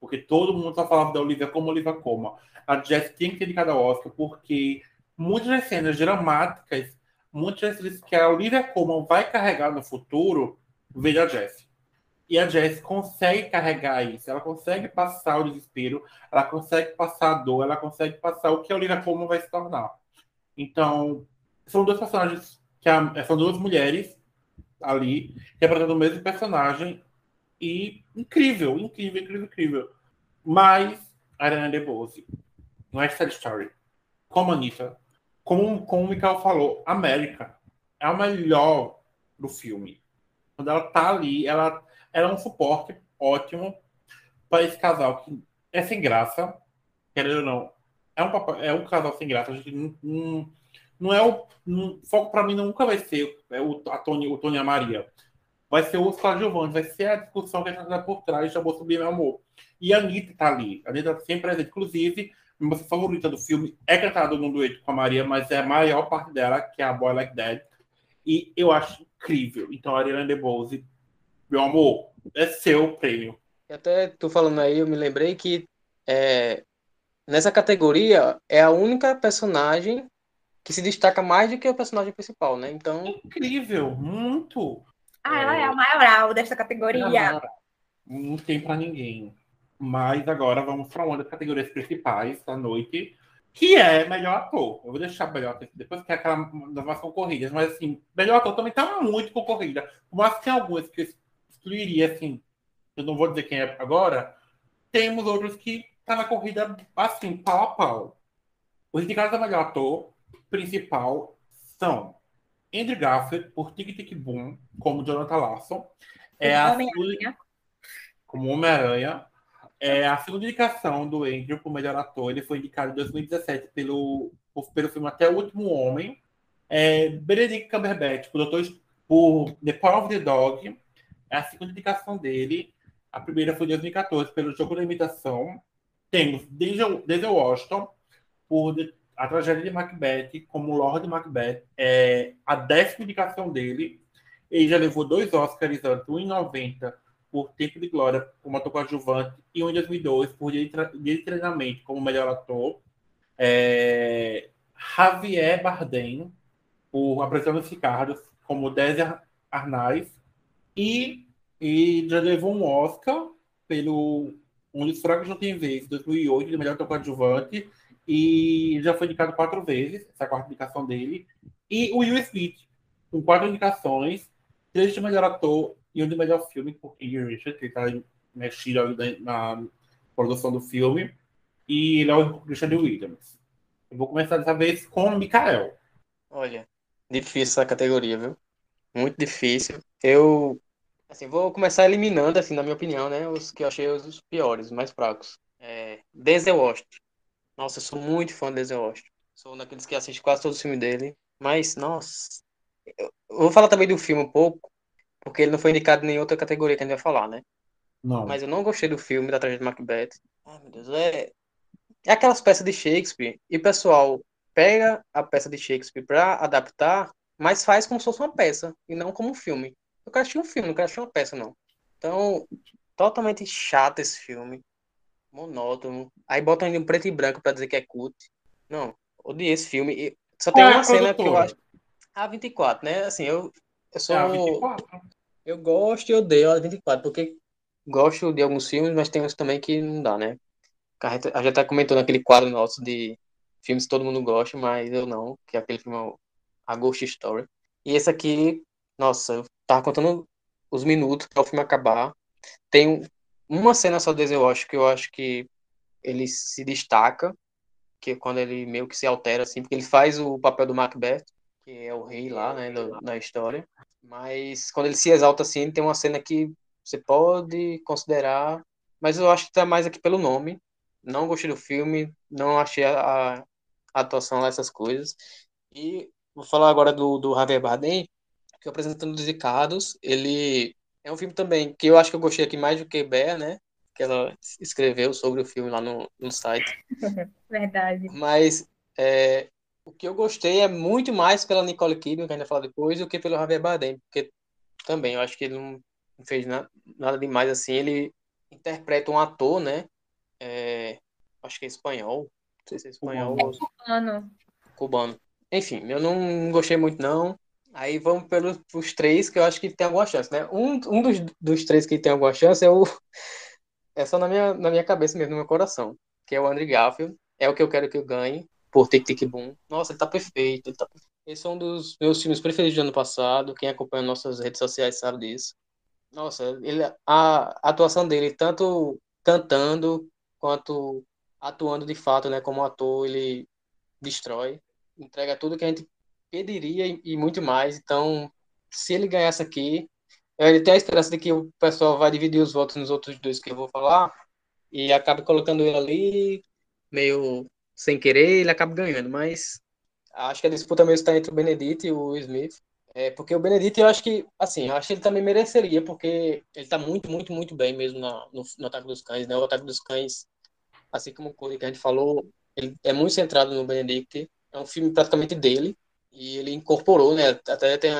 Speaker 4: Porque todo mundo só falava da Olivia como Olivia Coma. A Jessie tem que ser indicada ao Oscar, porque muitas das cenas dramáticas, muitas vezes que a Olivia Colman vai carregar no futuro, veio da Jessie. E a Jess consegue carregar isso, ela consegue passar o desespero, ela consegue passar a dor, ela consegue passar o que a Olivia Colman vai se tornar. Então, são dois personagens, que a, são duas mulheres ali, representando o mesmo personagem, e incrível, incrível, incrível, incrível. Mas, Ariana DeBose, no Extra Story, como a Anitta, como, como o Mikael falou, América é o melhor do filme. Quando ela tá ali, ela era um suporte ótimo para esse casal que é sem graça, querendo ou não. É um, é um casal sem graça. A gente não, não, não é o. Não, foco para mim nunca vai ser é o, a Tony, o Tony e a Maria. Vai ser os coadjuvantes, vai ser a discussão que a gente está por trás de Amor Subir Meu Amor. E a Anitta tá ali. A Anitta tá sempre presente. Inclusive, minha favorita do filme é cantada no dueto com a Maria, mas é a maior parte dela, que é a Boy Like That. E eu acho incrível. Então, a Ariana DeBose meu amor, é seu prêmio.
Speaker 2: Até tu falando aí, eu me lembrei que é, nessa categoria é a única personagem que se destaca mais do que o personagem principal, né? Então.
Speaker 4: Incrível, muito.
Speaker 1: Ah, ela é a maioral dessa categoria.
Speaker 4: Não tem para ninguém. Mas agora vamos para uma das categorias principais da noite, que é melhor ator. Eu vou deixar melhor ator depois que é aquela das mais concorridas, mas assim, melhor ator também tá muito concorrida. Mas tem algumas que excluiria, assim, eu não vou dizer quem é agora, temos outros que tá na corrida assim, pau a pau. Os indicados a melhor ator principal são Andrew Garfield por Tic Tic Boom, como Jonathan Larson. É a segunda, como Homem-Aranha. É a segunda indicação do Andrew por melhor ator. Ele foi indicado em 2017 pelo, pelo filme Até o Último Homem. É, Benedict Cumberbatch por, Doutor, por The Power of the Dog. É a segunda indicação dele. A primeira foi em 2014 pelo Jogo da Imitação. Temos Denzel, Denzel Washington por A Tragédia de Macbeth como Lord Macbeth. É a décima indicação dele. Ele já levou dois Oscars um em 90 por Tempo de Glória como ator coadjuvante e um em 2002 por Dia de Treinamento como melhor ator. É... Javier Bardem por Apresentando Ricardo como Désir Arnaz e, e já levou um Oscar pelo Um dos Fracos Não Tem Vez, 2008, de melhor ator coadjuvante e já foi indicado quatro vezes, essa é a quarta indicação dele. E o Will Smith, com quatro indicações, três de melhor ator e um de melhor filme por King Richard, que está mexido na produção do filme, e ele é o Richard Williams. Eu vou começar dessa vez com o Mikael.
Speaker 2: Olha, difícil essa categoria, viu? Muito difícil. Eu, assim, vou começar eliminando, assim, na minha opinião, né, os que eu achei os piores, os mais fracos. É, Denzel Washington. Nossa, eu sou muito fã de Denzel Washington. Sou um daqueles que assiste quase todo o filme dele. Mas, nossa. Eu vou falar também do filme um pouco, porque ele não foi indicado em nenhuma outra categoria que a gente vai falar, né?
Speaker 4: Não.
Speaker 2: Mas eu não gostei do filme da tragédia de Macbeth. Ai, meu Deus, é. É aquelas peças de Shakespeare. E o pessoal pega a peça de Shakespeare pra adaptar, mas faz como se fosse uma peça, e não como um filme. Eu quero assistir um filme, não quero assistir uma peça, não. Então, totalmente chato esse filme. Monótono. Aí botam ele em preto e branco pra dizer que é cult. Não, odiei esse filme. E só tem uma cena que eu acho. A 24, né? Assim, eu, eu sou.
Speaker 4: É a 24.
Speaker 2: Eu gosto e odeio a 24, porque gosto de alguns filmes, mas tem uns também que não dá, né? A gente, a gente tá comentando aquele quadro nosso de filmes que todo mundo gosta, mas eu não, que é aquele filme A Ghost Story. E esse aqui, nossa, eu tava contando os minutos para o filme acabar. Tem uma cena só desse, eu acho que eu acho que ele se destaca, que é quando ele meio que se altera assim, porque ele faz o papel do Macbeth, que é o rei lá, né, da história. Mas quando ele se exalta assim, tem uma cena que você pode considerar, mas eu acho que tá mais aqui pelo nome. Não gostei do filme, não achei a, a atuação lá, essas coisas. E vou falar agora do, do Javier Bardem, que apresentando os Ricardos, ele é um filme também que eu acho que eu gostei aqui mais do que Bea, né? Que ela escreveu sobre o filme lá no, no site.
Speaker 1: Verdade.
Speaker 2: Mas é, o que eu gostei é muito mais pela Nicole Kidman, que a gente vai falar depois, do que pelo Javier Bardem, porque também eu acho que ele não fez nada, nada demais assim. Ele interpreta um ator, né? É, acho que é espanhol. Não sei se é espanhol
Speaker 1: ou. Cubano.
Speaker 2: Cubano. Enfim, eu não gostei muito, não. Aí vamos pelos três que eu acho que tem alguma chance, né? Um, um dos, dos três que tem alguma chance é o. É só na minha, na minha cabeça mesmo, no meu coração. Que é o Andrew Garfield. É o que eu quero que eu ganhe. Por Tic Tic Boom. Nossa, ele tá perfeito. Ele tá... Esse é um dos meus filmes preferidos do ano passado. Quem acompanha nossas redes sociais sabe disso. Nossa, ele, a atuação dele, tanto cantando quanto atuando de fato, né? Como ator, ele destrói. Entrega tudo que a gente pediria e, muito mais. Então, se ele ganhasse aqui, ele tem a esperança de que o pessoal vai dividir os votos nos outros dois que eu vou falar e acabe colocando ele ali, meio sem querer, ele acaba ganhando. Mas acho que a disputa mesmo está entre o Benedict e o Smith. É, porque o Benedict, eu acho que, assim, eu acho que ele também mereceria, porque ele está muito, muito, muito bem mesmo na, no, no Ataque dos Cães, né? O Ataque dos Cães, assim como o Cody que a gente falou, ele é muito centrado no Benedict. É um filme praticamente dele. E ele incorporou, né? Até tem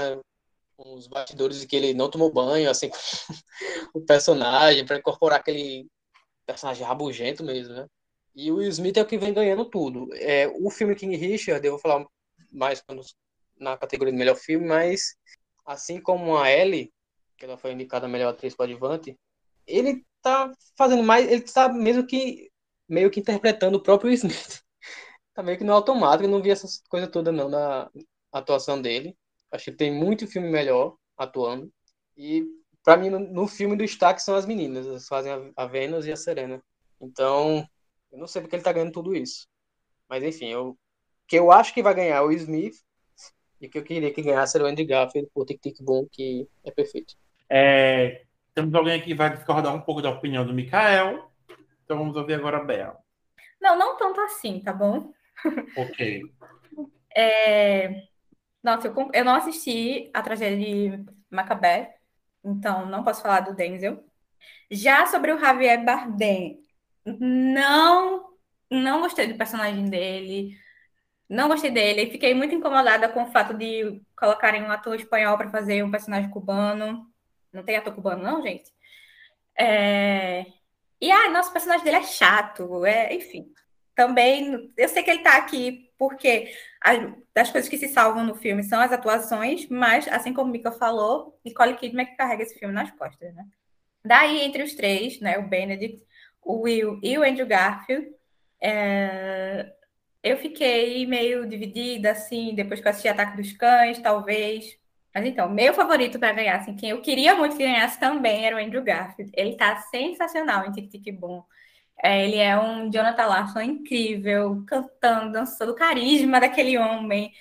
Speaker 2: uns bastidores de que ele não tomou banho, assim, com o personagem, para incorporar aquele personagem rabugento mesmo, né? E o Will Smith é o que vem ganhando tudo. É, o filme King Richard, eu vou falar mais na categoria de melhor filme, mas assim como a Ellie, que ela foi indicada a melhor atriz coadjuvante, ele tá fazendo mais, ele tá mesmo que meio que interpretando o próprio Smith. Tá meio que no automático, eu não vi essas coisas todas não na atuação dele. Acho que tem muito filme melhor atuando. E para mim no, no, filme do destaque são as meninas, elas fazem a, a Venus e a Serena. Então, eu não sei porque ele tá ganhando tudo isso. Mas enfim, eu que eu acho que vai ganhar o Smith e que eu queria que ganhasse era o Andy Garfield por Tic Tic Boom, que é perfeito.
Speaker 4: É, temos alguém aqui que vai discordar um pouco da opinião do Mikael. Então vamos ouvir agora a Bela.
Speaker 1: Não, não tanto assim, tá bom?
Speaker 4: Ok.
Speaker 1: É... Nossa, eu, eu não assisti a tragédia de Macabé, então não posso falar do Denzel. Já sobre o Javier Bardem, não, não gostei do personagem dele, não gostei dele. Fiquei muito incomodada com o fato de colocarem um ator espanhol para fazer um personagem cubano. Não tem ator cubano, não, gente? É... E, ah, nosso personagem dele é chato, é, enfim. Também, eu sei que ele está aqui porque as, das coisas que se salvam no filme são as atuações, mas, assim como o Mika falou, Nicole Kidman é que carrega esse filme nas costas, né? Daí, entre os três, né, o Benedict, o Will e o Andrew Garfield, é... eu fiquei meio dividida, assim, depois que eu assisti Ataque dos Cães, talvez. Mas então, meu favorito para ganhar, assim, quem eu queria muito que ganhasse também era o Andrew Garfield. Ele tá sensacional em Tic Tic Boom. É, ele é um Jonathan Larson incrível, cantando, dançando, o carisma daquele homem.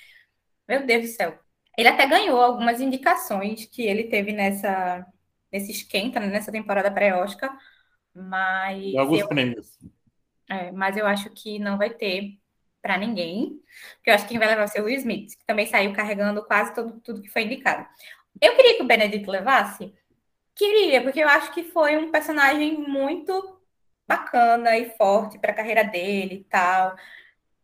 Speaker 1: Meu Deus do céu. Ele até ganhou algumas indicações que ele teve nessa, nesse esquenta, né, nessa temporada pré-Oscar, mas.
Speaker 4: Alguns eu, prêmios.
Speaker 1: É, mas eu acho que não vai ter para ninguém, porque eu acho que quem vai levar vai ser o Will Smith, que também saiu carregando quase todo, tudo que foi indicado. Eu queria que o Benedict levasse? Queria, porque eu acho que foi um personagem muito bacana e forte para a carreira dele e tal.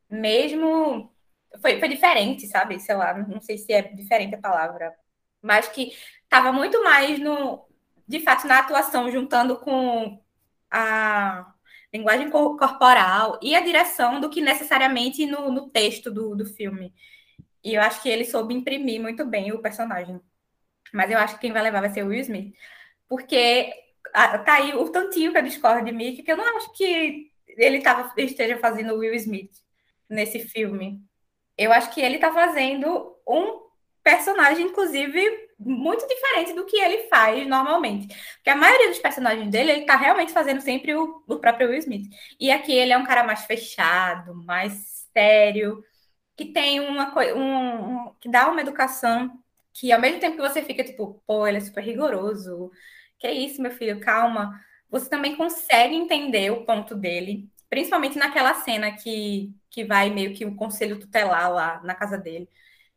Speaker 1: Mesmo. Foi, foi diferente, sabe? Sei lá, não sei se é diferente a palavra. Mas que estava muito mais no. De fato, na atuação, juntando com a linguagem corporal e a direção do que necessariamente no, no texto do, do filme. E eu acho que ele soube imprimir muito bem o personagem. Mas eu acho que quem vai levar vai ser o Will Smith. Porque tá aí o tantinho que eu discordo de Mickey, que eu não acho que ele tava, esteja fazendo Will Smith nesse filme. Eu acho que ele tá fazendo um personagem, inclusive, muito diferente do que ele faz normalmente. Porque a maioria dos personagens dele, ele tá realmente fazendo sempre o, o próprio Will Smith. E aqui ele é um cara mais fechado, mais sério, que tem uma coisa, um, um, que dá uma educação que ao mesmo tempo que você fica tipo, pô, ele é super rigoroso, que é isso, meu filho, calma. Você também consegue entender o ponto dele, principalmente naquela cena que, que vai meio que o um conselho tutelar lá na casa dele.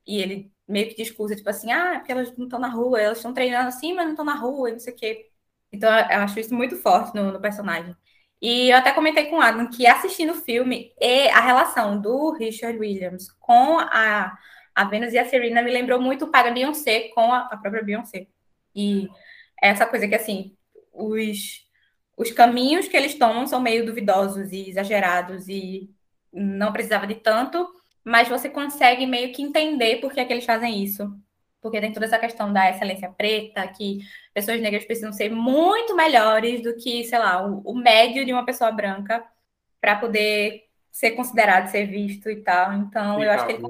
Speaker 1: E ele meio que discursa, tipo assim, ah, porque elas não estão na rua, elas estão treinando assim, mas não estão na rua, e não sei o quê. Então, eu acho isso muito forte no, no personagem. E eu até comentei com o Adam que assistindo o filme, e a relação do Richard Williams com a, a Venus e a Serena me lembrou muito da Beyoncé com a, a própria Beyoncé. E essa coisa que, assim, os, os caminhos que eles tomam são meio duvidosos e exagerados e não precisava de tanto, mas você consegue meio que entender por que, é que eles fazem isso. Porque tem toda essa questão da excelência preta, que pessoas negras precisam ser muito melhores do que, sei lá, o, o médio de uma pessoa branca para poder ser considerado, ser visto e tal. Então, eu acho que ele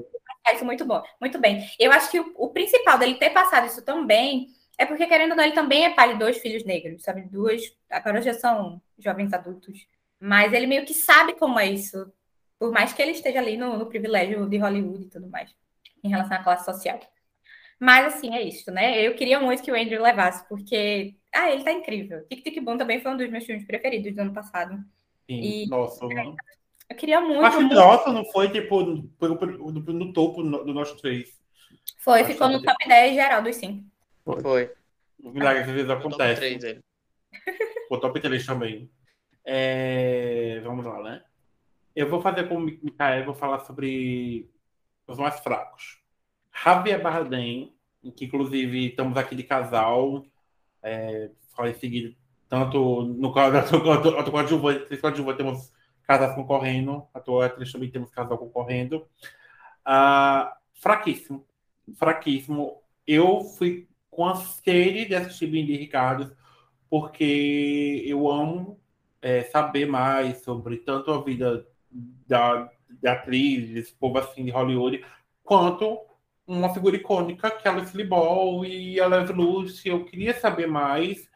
Speaker 1: faz isso muito bom, muito bem. Eu acho que o, o principal dele ter passado isso tão bem é porque, querendo ou não, ele também é pai de dois filhos negros, sabe? Duas, agora já são jovens adultos. Mas ele meio que sabe como é isso, por mais que ele esteja ali no, no privilégio de Hollywood e tudo mais, em relação à classe social. Mas, assim, é isso, né? Eu queria muito que o Andrew levasse, porque, ah, ele tá incrível. Tic Tic Boom também foi um dos meus filmes preferidos do ano passado.
Speaker 4: Sim, e, nossa. Mano.
Speaker 1: Eu queria muito.
Speaker 4: Acho que nossa, não foi, tipo, no, no, no topo do nosso três.
Speaker 1: Foi, ficou no top 10 geral dos 5.
Speaker 2: Foi. Foi.
Speaker 4: O milagre às vezes acontece. Top 3, O top 3 também. É... Vamos lá, né? Eu vou fazer como o Mikael, vou falar sobre os mais fracos. Javier Bardem, que inclusive estamos aqui de casal. É, em seguida, tanto no caso da coadjuvante, coadjuvante temos casais concorrendo, a tua atriz também temos casal concorrendo. Ah, fraquíssimo, fraquíssimo. Eu fui com a sede de assistir Bindi Ricardo, porque eu amo é, saber mais sobre tanto a vida da, da atriz, desse povo assim de Hollywood, quanto uma figura icônica que é a Lucille Ball e a Lev Lucy. Eu queria saber mais,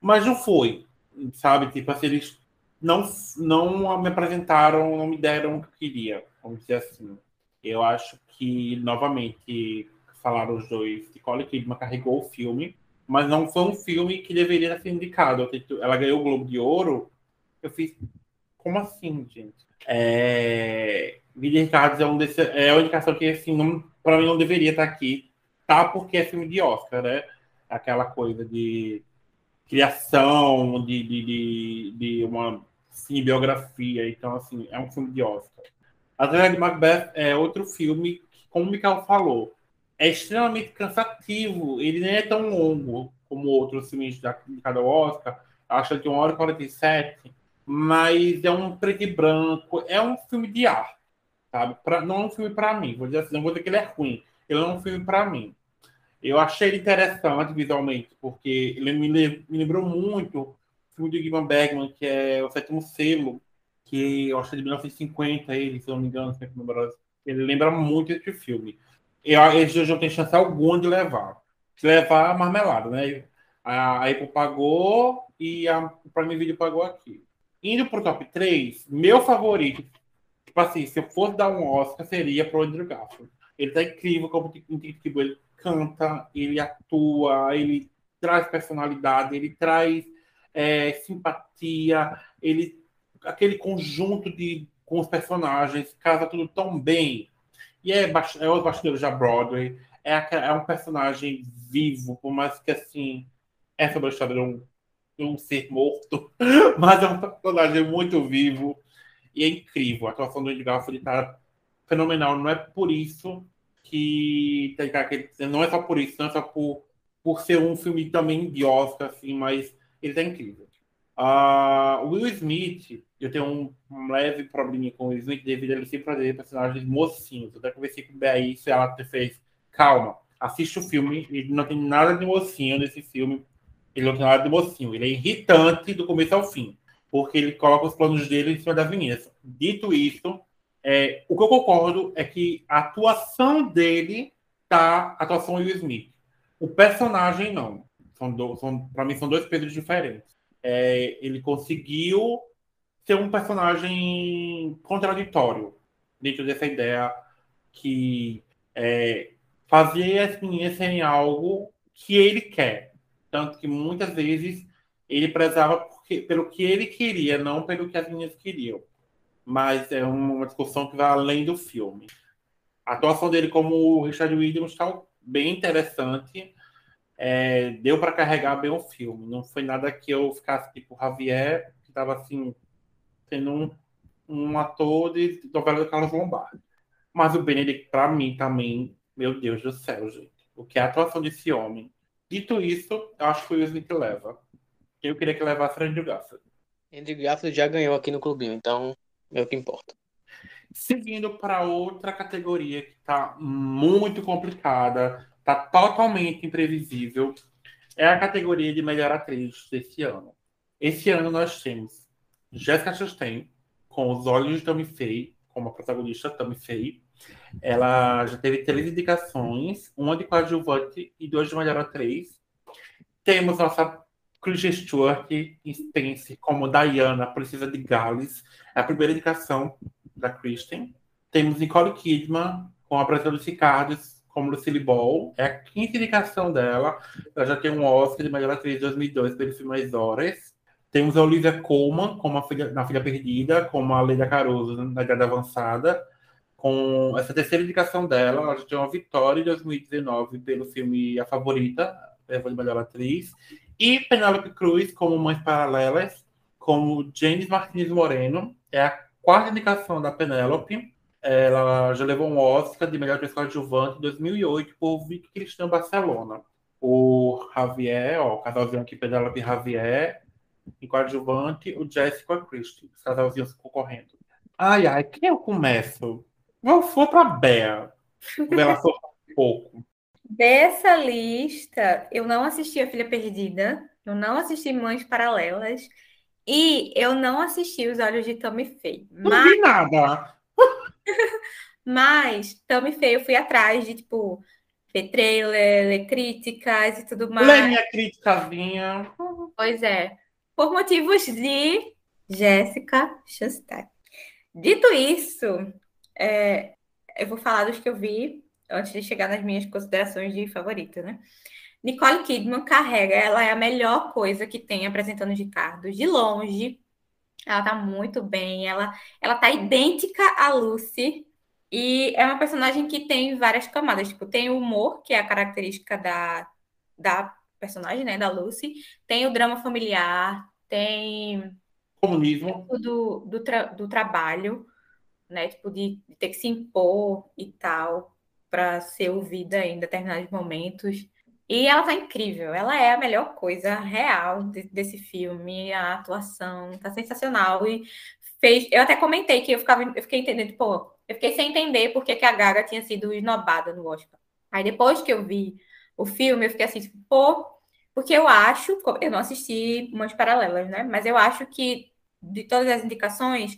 Speaker 4: mas não foi, sabe? Tipo assim, eles não, não me apresentaram, não me deram o que eu queria, vamos dizer assim. Eu acho que, novamente, falaram os dois, Nicole Kidman carregou o filme, mas não foi um filme que deveria ser indicado. Ela ganhou o Globo de Ouro, eu fiz, como assim, gente? É... Vida Ricardo é, um desse, é uma indicação que, assim, não, para mim não deveria estar aqui, tá? Porque é filme de Oscar, né? Aquela coisa de criação, de, de, de, de uma biografia. Então, assim, é um filme de Oscar. A Trilha de Macbeth é outro filme que, como o Mikael falou, é extremamente cansativo. Ele nem é tão longo como outros filmes de cada Oscar. Acho que 1 hora e 47. Mas é um preto e branco. É um filme de arte sabe? Pra, não é um filme para mim, vou dizer assim, não vou dizer que ele é ruim, ele é um filme para mim. Eu achei ele interessante visualmente, porque ele me, me lembrou muito o filme de Guilherme Bergman, que é O Sétimo Selo, que eu acho é de 1950, ele, se não me engano, se ele lembra muito esse filme. Eu não tenho chance alguma de levar. Levar a marmelada, né? A, a Apple pagou e a Prime Video pagou aqui. Indo para o top 3, meu favorito Tipo assim, se eu fosse dar um Oscar, seria pro Andrew Garfield. Ele tá incrível como tipo, ele canta, ele atua, ele traz personalidade, ele traz é, simpatia, ele aquele conjunto de com os personagens casa tudo tão bem. E é, é os bastidores da Broadway, é, é, um personagem vivo, por mais que assim é sobre história de um, um ser morto, mas é um personagem muito vivo. E é incrível. A atuação do Andy Garfield está fenomenal. Não é por isso que. Não é só por isso, não é só por, por ser um filme também de Oscar, assim, mas ele está incrível. Uh, o Will Smith, eu tenho um, um, leve probleminha com o Will Smith devido a ele sempre fazer personagens mocinhos. Eu até conversei com o BAI se ela fez. Calma, assiste o filme, ele não tem nada de mocinho nesse filme. Ele não tem nada de mocinho. Ele é irritante do começo ao fim porque ele coloca os planos dele em cima da Vinícius. Dito isso, é, o que eu concordo é que a atuação dele tá a atuação Will Smith. O personagem não. São, são para mim são dois pesos diferentes. É, ele conseguiu ser um personagem contraditório dentro dessa ideia que é, fazer as meninas serem algo que ele quer. Tanto que muitas vezes ele prezava porque, pelo que ele queria, não pelo que as meninas queriam. Mas é uma discussão que vai além do filme. A atuação dele como Richard Williams está bem interessante. É, deu para carregar bem o filme. Não foi nada que eu ficasse tipo Javier, que estava assim, sendo um, um ator de novela do Carlos Lombardi. Mas o Benedict, para mim, também, meu Deus do céu, gente. O que é a atuação desse homem? Dito isso, acho que foi o Smith que leva. Eu queria que levasse Andrew Garfield.
Speaker 2: Andrew Garfield já ganhou aqui no clubinho, então é o que importa.
Speaker 4: Seguindo para outra categoria que está muito complicada, está totalmente imprevisível, é a categoria de melhor atriz desse ano. Esse ano nós temos Jessica Chastain, com Os Olhos de Tammy Faye, como a protagonista Tammy Faye. Ela já teve três indicações, uma de coadjuvante e duas de melhor atriz. Temos nossa Kristen Stewart em Spence como Diana, Princesa de Gales, a primeira indicação da Kristen. Temos Nicole Kidman com a Brasil dos Ricardos como Lucille Ball, é a quinta indicação dela. Ela já tem um Oscar de melhor atriz de 2002 pelo filme As Horas. Temos a Olivia Colman como a filha, na Filha Perdida, como a Leila Caruso na Idade Avançada. Com essa terceira indicação dela, ela já tem uma vitória em 2019 pelo filme A Favorita, levou de melhor atriz. E Penélope Cruz, como Mães Paralelas, como James Martins Moreno, é a quarta indicação da Penélope. Ela já levou um Oscar de melhor atriz coadjuvante em 2008 por Vicky Cristina Barcelona. O Javier, ó, o casalzinho aqui, Penelope Javier, em coadjuvante, o Jessica Christie, os casalzinhos concorrendo. Ai, ai, quem eu começo? Eu vou pra Bea. Ela só um pouco.
Speaker 1: Dessa lista, eu não assisti A Filha Perdida, eu não assisti Mães Paralelas e eu não assisti Os Olhos de Tommy Faye.
Speaker 4: Não mas... vi nada.
Speaker 1: Mas Tommy Faye eu fui atrás de, tipo, ver trailer, ler críticas e tudo mais.
Speaker 4: Lê minha criticazinha.
Speaker 1: Pois é. Por motivos de Jéssica Chastain. Dito isso, é, eu vou falar dos que eu vi antes de chegar nas minhas considerações de favorita, né? Nicole Kidman carrega, ela é a melhor coisa que tem apresentando Ricardo, de longe. Ela tá muito bem, ela ela tá idêntica à Lucy e é uma personagem que tem várias camadas, tipo, tem o humor, que é a característica da da personagem, né, da Lucy, tem o drama familiar, tem
Speaker 4: comunismo
Speaker 1: do, do, tra do trabalho, né, tipo de, de ter que se impor e tal para ser ouvida em determinados momentos. E ela tá incrível, ela é a melhor coisa real de, desse filme, a atuação tá sensacional e fez, eu até comentei que eu ficava, eu fiquei entendendo, pô, eu fiquei sem entender porque que a Gaga tinha sido esnobada no Oscar. Aí depois que eu vi o filme, eu fiquei assim, tipo, pô, porque eu acho, eu não assisti umas paralelas, né? Mas eu acho que de todas as indicações,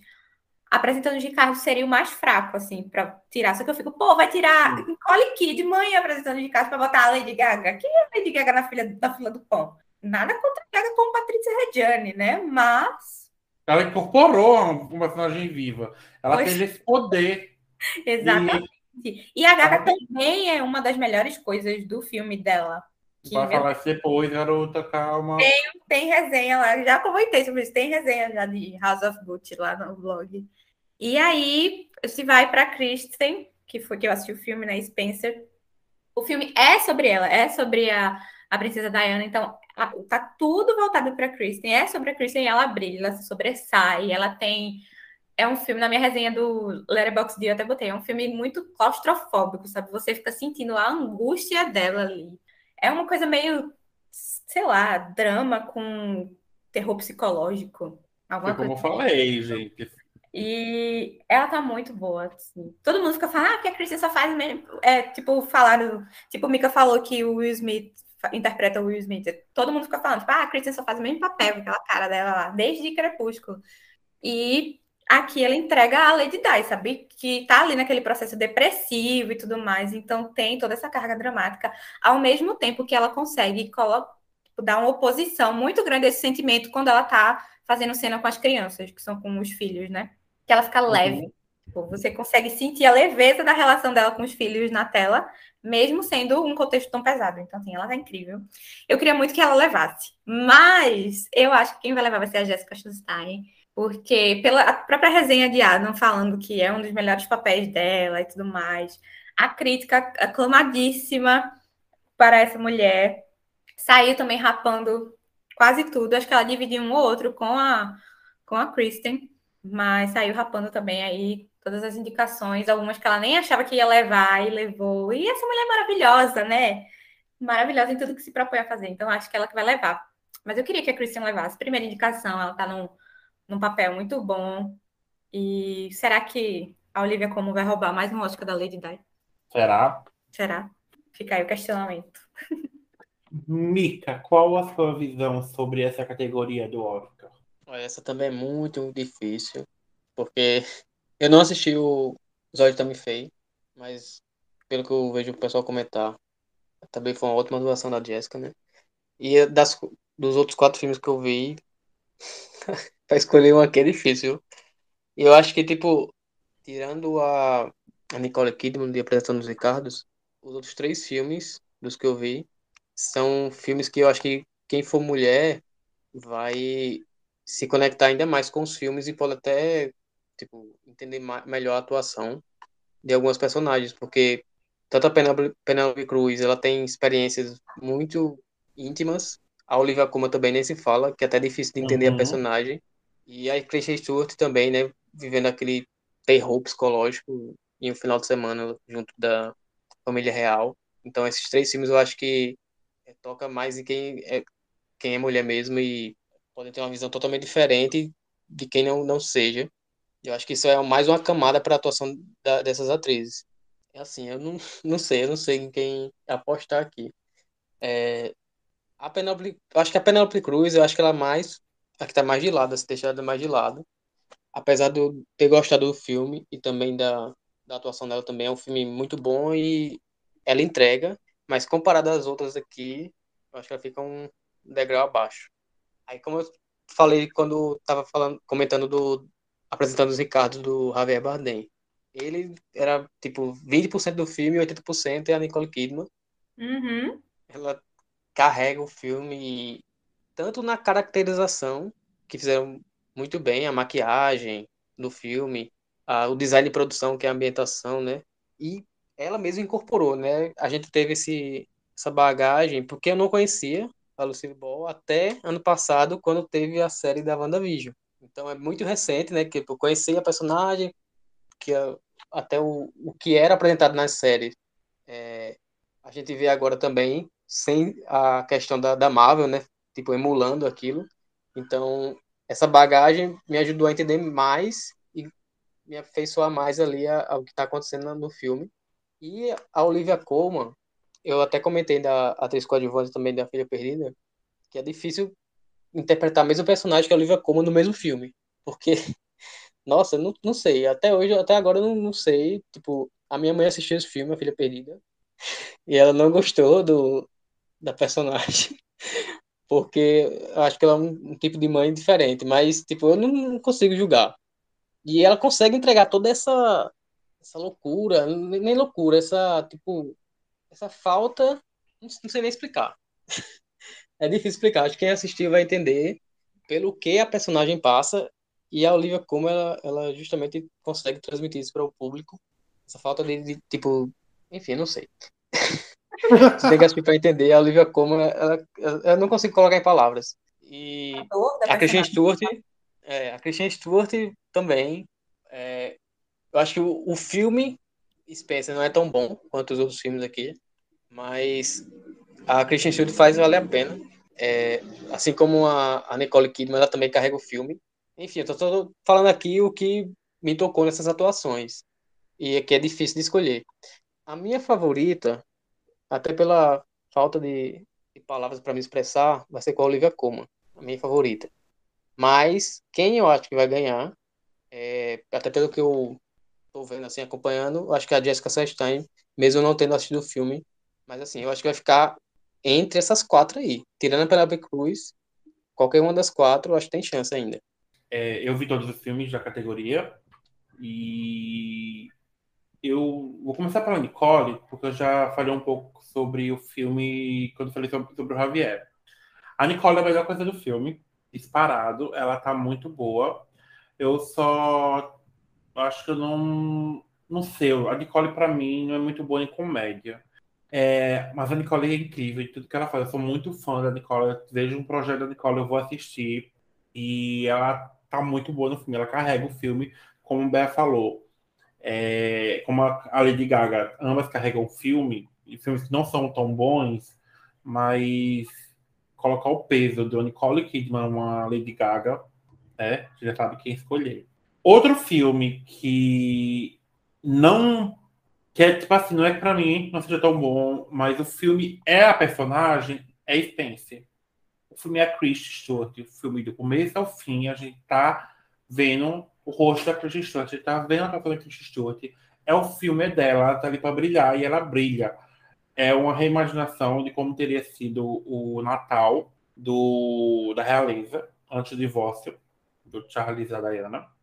Speaker 1: apresentando de Ricardo seria o mais fraco, assim, para tirar. Só que eu fico, pô, vai tirar Nicole Kidman apresentando de Carlos para botar a Lady Gaga. Quem é a Lady Gaga na fila, na fila do pão? Nada contra a Gaga com Patrícia Reggiani, né? Mas.
Speaker 4: Ela incorporou uma personagem viva. Ela pois... tem esse poder.
Speaker 1: Exatamente. E... e a Gaga também é uma das melhores coisas do filme dela.
Speaker 4: Vai falar depois, garota, calma.
Speaker 1: Tem, tem resenha lá, já comentei sobre isso, tem resenha já de House of Gucci lá no blog. E aí, se vai para Kristen, que foi que eu assisti o filme, né, Spencer. O filme é sobre ela, é sobre a, a princesa Diana, então a, tá tudo voltado para Kristen, é sobre a Kristen e ela brilha, ela se sobressai, ela tem é um filme, na minha resenha do Letterboxd eu até botei, é um filme muito claustrofóbico, sabe? Você fica sentindo a angústia dela ali é uma coisa meio, sei lá, drama com terror psicológico.
Speaker 4: Alguma Foi como eu falei, gente.
Speaker 1: E ela tá muito boa, assim. Todo mundo fica falando, ah, porque a Kristen só faz mesmo. É, tipo, falaram. Tipo, o Mika falou que o Will Smith interpreta o Will Smith. Todo mundo fica falando, tipo, ah, a Kristen só faz o mesmo papel, aquela cara dela lá, desde Crepúsculo. E aqui ela entrega a Lady Di, sabe? Que tá ali naquele processo depressivo e tudo mais, então tem toda essa carga dramática, ao mesmo tempo que ela consegue tipo, dar uma oposição muito grande a esse sentimento quando ela tá fazendo cena com as crianças, que são com os filhos, né? Que ela fica leve. Uhum. Tipo, você consegue sentir a leveza da relação dela com os filhos na tela, mesmo sendo um contexto tão pesado. Então, assim, ela tá incrível. Eu queria muito que ela levasse, mas eu acho que quem vai levar vai ser a Jessica Chastain porque pela própria resenha de Adam falando que é um dos melhores papéis dela e tudo mais, a crítica aclamadíssima para essa mulher saiu também rapando quase tudo, acho que ela dividiu um ou outro com a com a Kristen, mas saiu rapando também aí todas as indicações, algumas que ela nem achava que ia levar e levou. E essa mulher é maravilhosa, né? Maravilhosa em tudo que se propõe a fazer. Então acho que ela que vai levar. Mas eu queria que a Kristen levasse. Primeira indicação, ela tá no num papel muito bom. E será que a Olivia Como vai roubar mais um Oscar da Lady Di?
Speaker 4: Será?
Speaker 1: Será? Fica aí o questionamento.
Speaker 4: Mica, qual a sua visão sobre essa categoria do Oscar?
Speaker 2: Essa também é muito difícil, porque eu não assisti o Zóio também fez, mas pelo que eu vejo o pessoal comentar, também foi uma ótima atuação da Jessica, né? E das, dos outros quatro filmes que eu vi, Pra escolher um aqui é difícil. Eu acho que, tipo, tirando a, a Nicole Kidman de Apresentação dos Ricardos, os outros três filmes, dos que eu vi, são filmes que eu acho que quem for mulher vai se conectar ainda mais com os filmes e pode até, tipo, entender melhor a atuação de algumas personagens, porque tanto a Penelope Cruz, ela tem experiências muito íntimas, a Olivia Colman também nem se fala, que é até difícil de entender uhum. a personagem, e a Kristen Stewart também, né? Vivendo aquele terror psicológico em um final de semana junto da família real. Então esses três filmes eu acho que é, toca mais em quem é, quem é mulher mesmo e pode ter uma visão totalmente diferente de quem não, não seja. Eu acho que isso é mais uma camada para a atuação da, dessas atrizes. É assim, eu não, não sei, eu não sei em quem apostar aqui. É, a Penelope, acho que a Penelope Cruz, eu acho que ela é mais a que está mais de lado, se deixada mais de lado. Apesar de eu ter gostado do filme e também da, da atuação dela também, é um filme muito bom e ela entrega, mas comparado às outras aqui, eu acho que ela fica um degrau abaixo. Aí, como eu falei quando estava falando, comentando do apresentando os Ricardo do Javier Bardem, ele era tipo 20% do filme e 80% é a Nicole Kidman.
Speaker 1: Uhum.
Speaker 2: Ela carrega o filme tanto na caracterização, que fizeram muito bem, a maquiagem do filme, a, o design de produção, que é a ambientação, né? E ela mesma incorporou, né? A gente teve esse, essa bagagem, porque eu não conhecia a Lucille Ball até ano passado, quando teve a série da WandaVision. Então é muito recente, né? Que eu conheci a personagem, que até o, o que era apresentado nas séries. É, a gente vê agora também sem a questão da, da Marvel, né? Tipo, emulando aquilo. Então, essa bagagem me ajudou a entender mais e me afeiçoar mais ali ao que está acontecendo no filme. E a Olivia Colman, eu até comentei da atriz coadjuvante também da Filha Perdida, que é difícil interpretar o mesmo personagem que a Olivia Colman no mesmo filme. Porque, nossa, não, não sei. Até hoje, até agora eu não, não sei. Tipo, a minha mãe assistiu esse filme, A Filha Perdida, e ela não gostou do, da personagem. Porque acho que ela é um, um tipo de mãe diferente. Mas, tipo, eu não, não consigo julgar. E ela consegue entregar toda essa essa loucura, nem loucura, essa, tipo, essa falta, não sei nem explicar. é difícil explicar, acho que quem assistir vai entender pelo que a personagem passa e a Olivia como ela, ela justamente consegue transmitir isso para o público. Essa falta de, de tipo, enfim, não sei. Você tem que assistir para entender a Olivia como ela, ela, eu não consigo colocar em palavras. E a Christian Stewart, é, a Christian Stewart também é, eu acho que o, o filme Spencer não é tão bom quanto os outros filmes aqui, mas a Christian Stewart faz valer a pena. É, assim como a, a, Nicole Kidman, ela também carrega o filme. Enfim, eu tô, tô falando aqui o que me tocou nessas atuações. E aqui é difícil de escolher. A minha favorita, até pela falta de, de palavras para me expressar, vai ser com a Olivia Colman, a minha favorita. Mas quem eu acho que vai ganhar, é, até pelo que eu tô vendo assim, acompanhando, acho que a Jessica Chastain, mesmo não tendo assistido o filme, mas assim, eu acho que vai ficar entre essas quatro aí. Tirando a Penelope Cruz, qualquer uma das quatro, eu acho que tem chance ainda.
Speaker 4: É, eu vi todos os filmes da categoria e eu vou começar pela Nicole, porque eu já falei um pouco sobre o filme quando falei sobre, sobre o Javier. A Nicole é a melhor coisa do filme, disparado, ela tá muito boa. Eu só acho que eu não. Não sei, a Nicole para mim não é muito boa em comédia. É, mas a Nicole é incrível em tudo que ela faz. Eu sou muito fã da Nicole. Vejo um projeto da Nicole, eu vou assistir. E ela tá muito boa no filme. Ela carrega o filme, como o Bé falou. É, como a Lady Gaga, ambas carregam o filme, e filmes que não são tão bons, mas colocar o peso do Nicole Kidman, uma Lady Gaga, né? Você já sabe quem escolher. Outro filme que não. Que é tipo assim, não é que pra mim não seja tão bom, mas o filme é a personagem, é Spencer. O filme é a Kristen Stewart. O filme do começo ao fim, a gente tá vendo o rosto da Kristen Stewart, a gente tá vendo a atuação da Kristen Stewart. É o filme dela, ela tá ali pra brilhar e ela brilha. É uma reimaginação de como teria sido o Natal do, da realeza antes do divórcio do Charles e da Diana.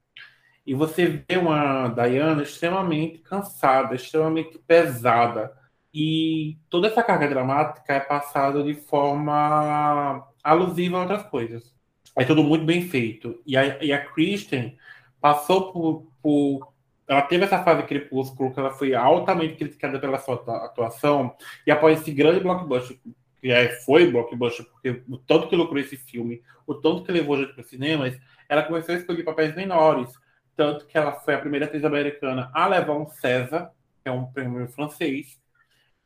Speaker 4: E você vê uma Diana extremamente cansada, extremamente pesada. E toda essa carga dramática é passada de forma alusiva a outras coisas. É tudo muito bem feito. E a, e a Kristen passou por, por ela teve essa fase crepúsculo que ela foi altamente criticada pela sua atuação e após esse grande blockbuster que é, foi blockbuster porque o tanto que lucrou esse filme o tanto que levou gente para os cinemas ela começou a escolher papéis menores tanto que ela foi a primeira atriz americana a levar um César, que é um prêmio francês.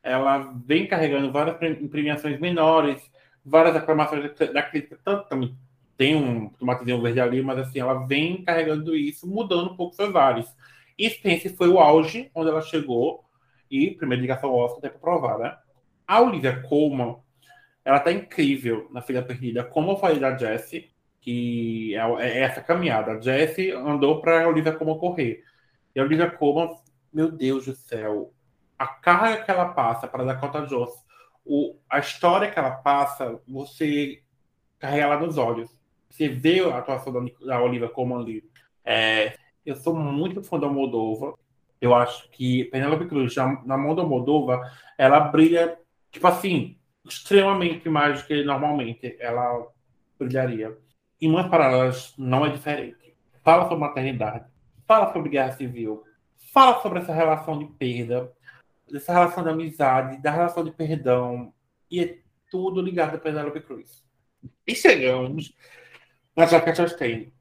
Speaker 4: Ela vem carregando várias premiações menores, várias aclamações da crítica, tanto também tem um tomatezinho verde ali, mas assim, ela vem carregando isso, mudando um pouco seus ares. E Spencer foi o auge onde ela chegou, e primeira ligação ao Oscar até para provar, né? A Olivia Colman, ela tá incrível na Filha Perdida, como eu falei da Jessie, que é, é essa caminhada. A andou para a Olivia Colman correr. E a Olivia Colman, meu Deus do céu, a carga que ela passa para Dakota Jones, o, a história que ela passa, você carrega ela nos olhos. Você vê a atuação da, da Olivia Colman ali. É, eu sou muito fã da Moldova. Eu acho que Penélope Cruz, na, na mão da Moldova, ela brilha, tipo assim, extremamente mais do que normalmente ela brilharia. Em Mães Paralelas não é diferente. Fala sobre maternidade, fala sobre guerra civil, fala sobre essa relação de perda, dessa relação de amizade, da relação de perdão, e é tudo ligado a Penélope Cruz. E chegamos na Jaqueta Chastain.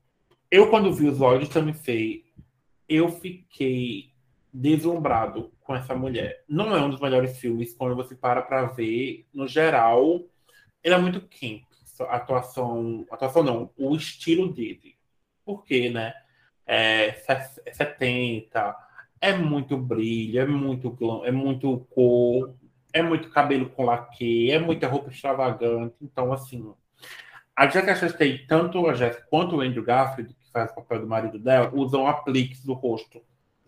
Speaker 4: Eu, quando vi os olhos também sei, eu fiquei deslumbrado com essa mulher. Não é um dos melhores filmes quando você para para ver, no geral, ele é muito quente. Atuação, atuação não, o estilo dele. Porque, né? É 70, é muito brilho, é muito glam, é muito cor, é muito cabelo com laque, é muita roupa extravagante. Então, assim, a Jessica Chastain, tanto a Jessica quanto o Andrew Garfield, que faz o papel do marido dela, usam apliques do rosto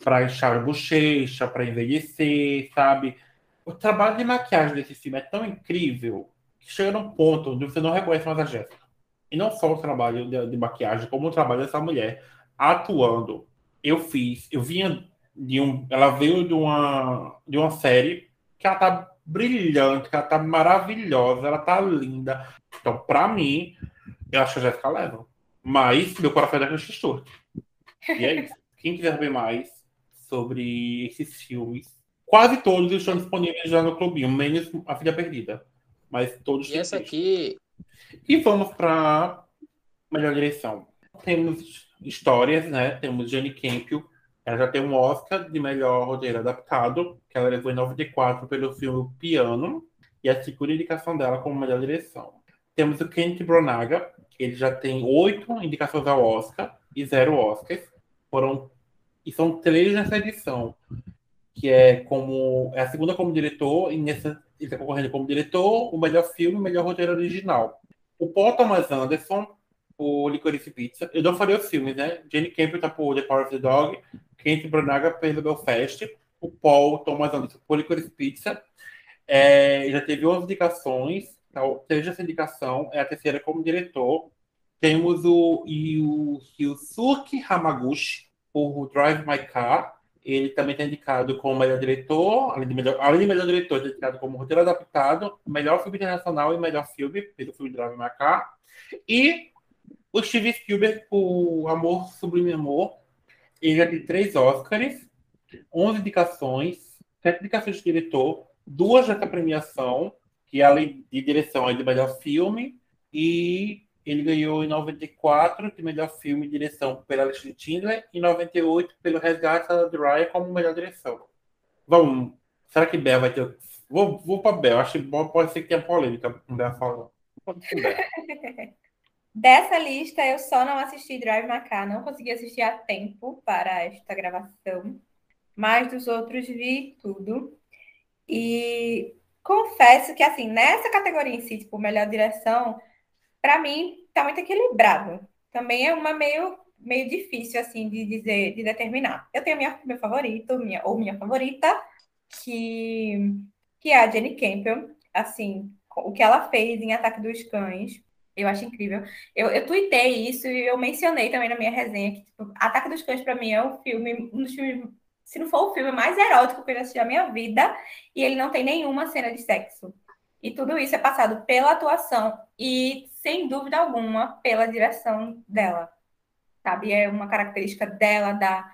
Speaker 4: para inchar a bochecha, para envelhecer, sabe? O trabalho de maquiagem desse filme é tão incrível que chega num ponto onde você não reconhece mais a Jéssica. E não só o trabalho de, de, maquiagem, como o trabalho dessa mulher atuando. Eu fiz, eu vinha de um. Ela veio de uma, de uma série que ela tá brilhante, que ela tá maravilhosa, ela tá linda. Então, pra mim, eu acho que a Jéssica leva. Mas meu coração é da Kristen Stewart. E é isso. Quem quiser ver mais, sobre esses filmes. Quase todos estão disponíveis já no clubinho, menos A Filha Perdida. Mas todos
Speaker 2: E essa aqui.
Speaker 4: E vamos para melhor direção. Temos histórias, né? Temos Jenny Campion. Ela já tem um Oscar de melhor roteiro adaptado, que ela levou em 94 pelo filme Piano, e a segunda indicação dela como melhor direção. Temos o Kenneth Bronaga, ele já tem oito indicações ao Oscar e zero Oscars. Foram e são três nessa edição, que é como é a segunda como diretor, e nessa ele está concorrendo como diretor, o melhor filme, o melhor roteiro original. O Paul Thomas Anderson, o Licorice Pizza, eu não falei os filmes, né? Jenny Campion tá por The Power of the Dog, Kent Branagh pelo Belfast, o Paul Thomas Anderson por Licorice Pizza. É, já teve 11 indicações, então, essa indicação, é a terceira como diretor. Temos o, e o Hamaguchi, por Drive My Car. Ele também está indicado como melhor diretor, além de melhor, além de melhor diretor, está indicado como roteiro adaptado, melhor filme internacional e melhor filme pelo filme Drive My Car. E o Steve Spielberg por Amor Sublime Amor. Ele já tem três Oscars, 11 indicações, sete indicações de diretor, duas dessa premiação, que além de direção é de melhor filme, e ele ganhou em 94 de melhor filme e direção pela de Tindler e em 98 pelo Resgate da Ryan como melhor direção. Vamos. Será que Bel vai ter. Vou, vou para Bel. Acho que pode ser que tenha polêmica com Bel falando.
Speaker 1: Dessa lista, eu só não assisti Drive Macar, não consegui assistir a tempo para esta gravação, mas dos outros vi tudo. E confesso que, assim, nessa categoria em si, tipo, melhor direção, para mim, está muito equilibrado. Também é uma meio, meio difícil, assim, de dizer, de determinar. Eu tenho minha, meu favorito, minha, ou minha favorita, que, que é a Jenny Campbell. Assim, o que ela fez em Ataque dos Cães, eu acho incrível. Eu, eu tuitei isso e eu mencionei também na minha resenha que, tipo, Ataque dos Cães, para mim, é um filme, um dos filmes, se não for o filme mais erótico que eu já assisti na minha vida, e ele não tem nenhuma cena de sexo. E tudo isso é passado pela atuação e, sem dúvida alguma, pela direção dela. Sabe? É uma característica dela, da,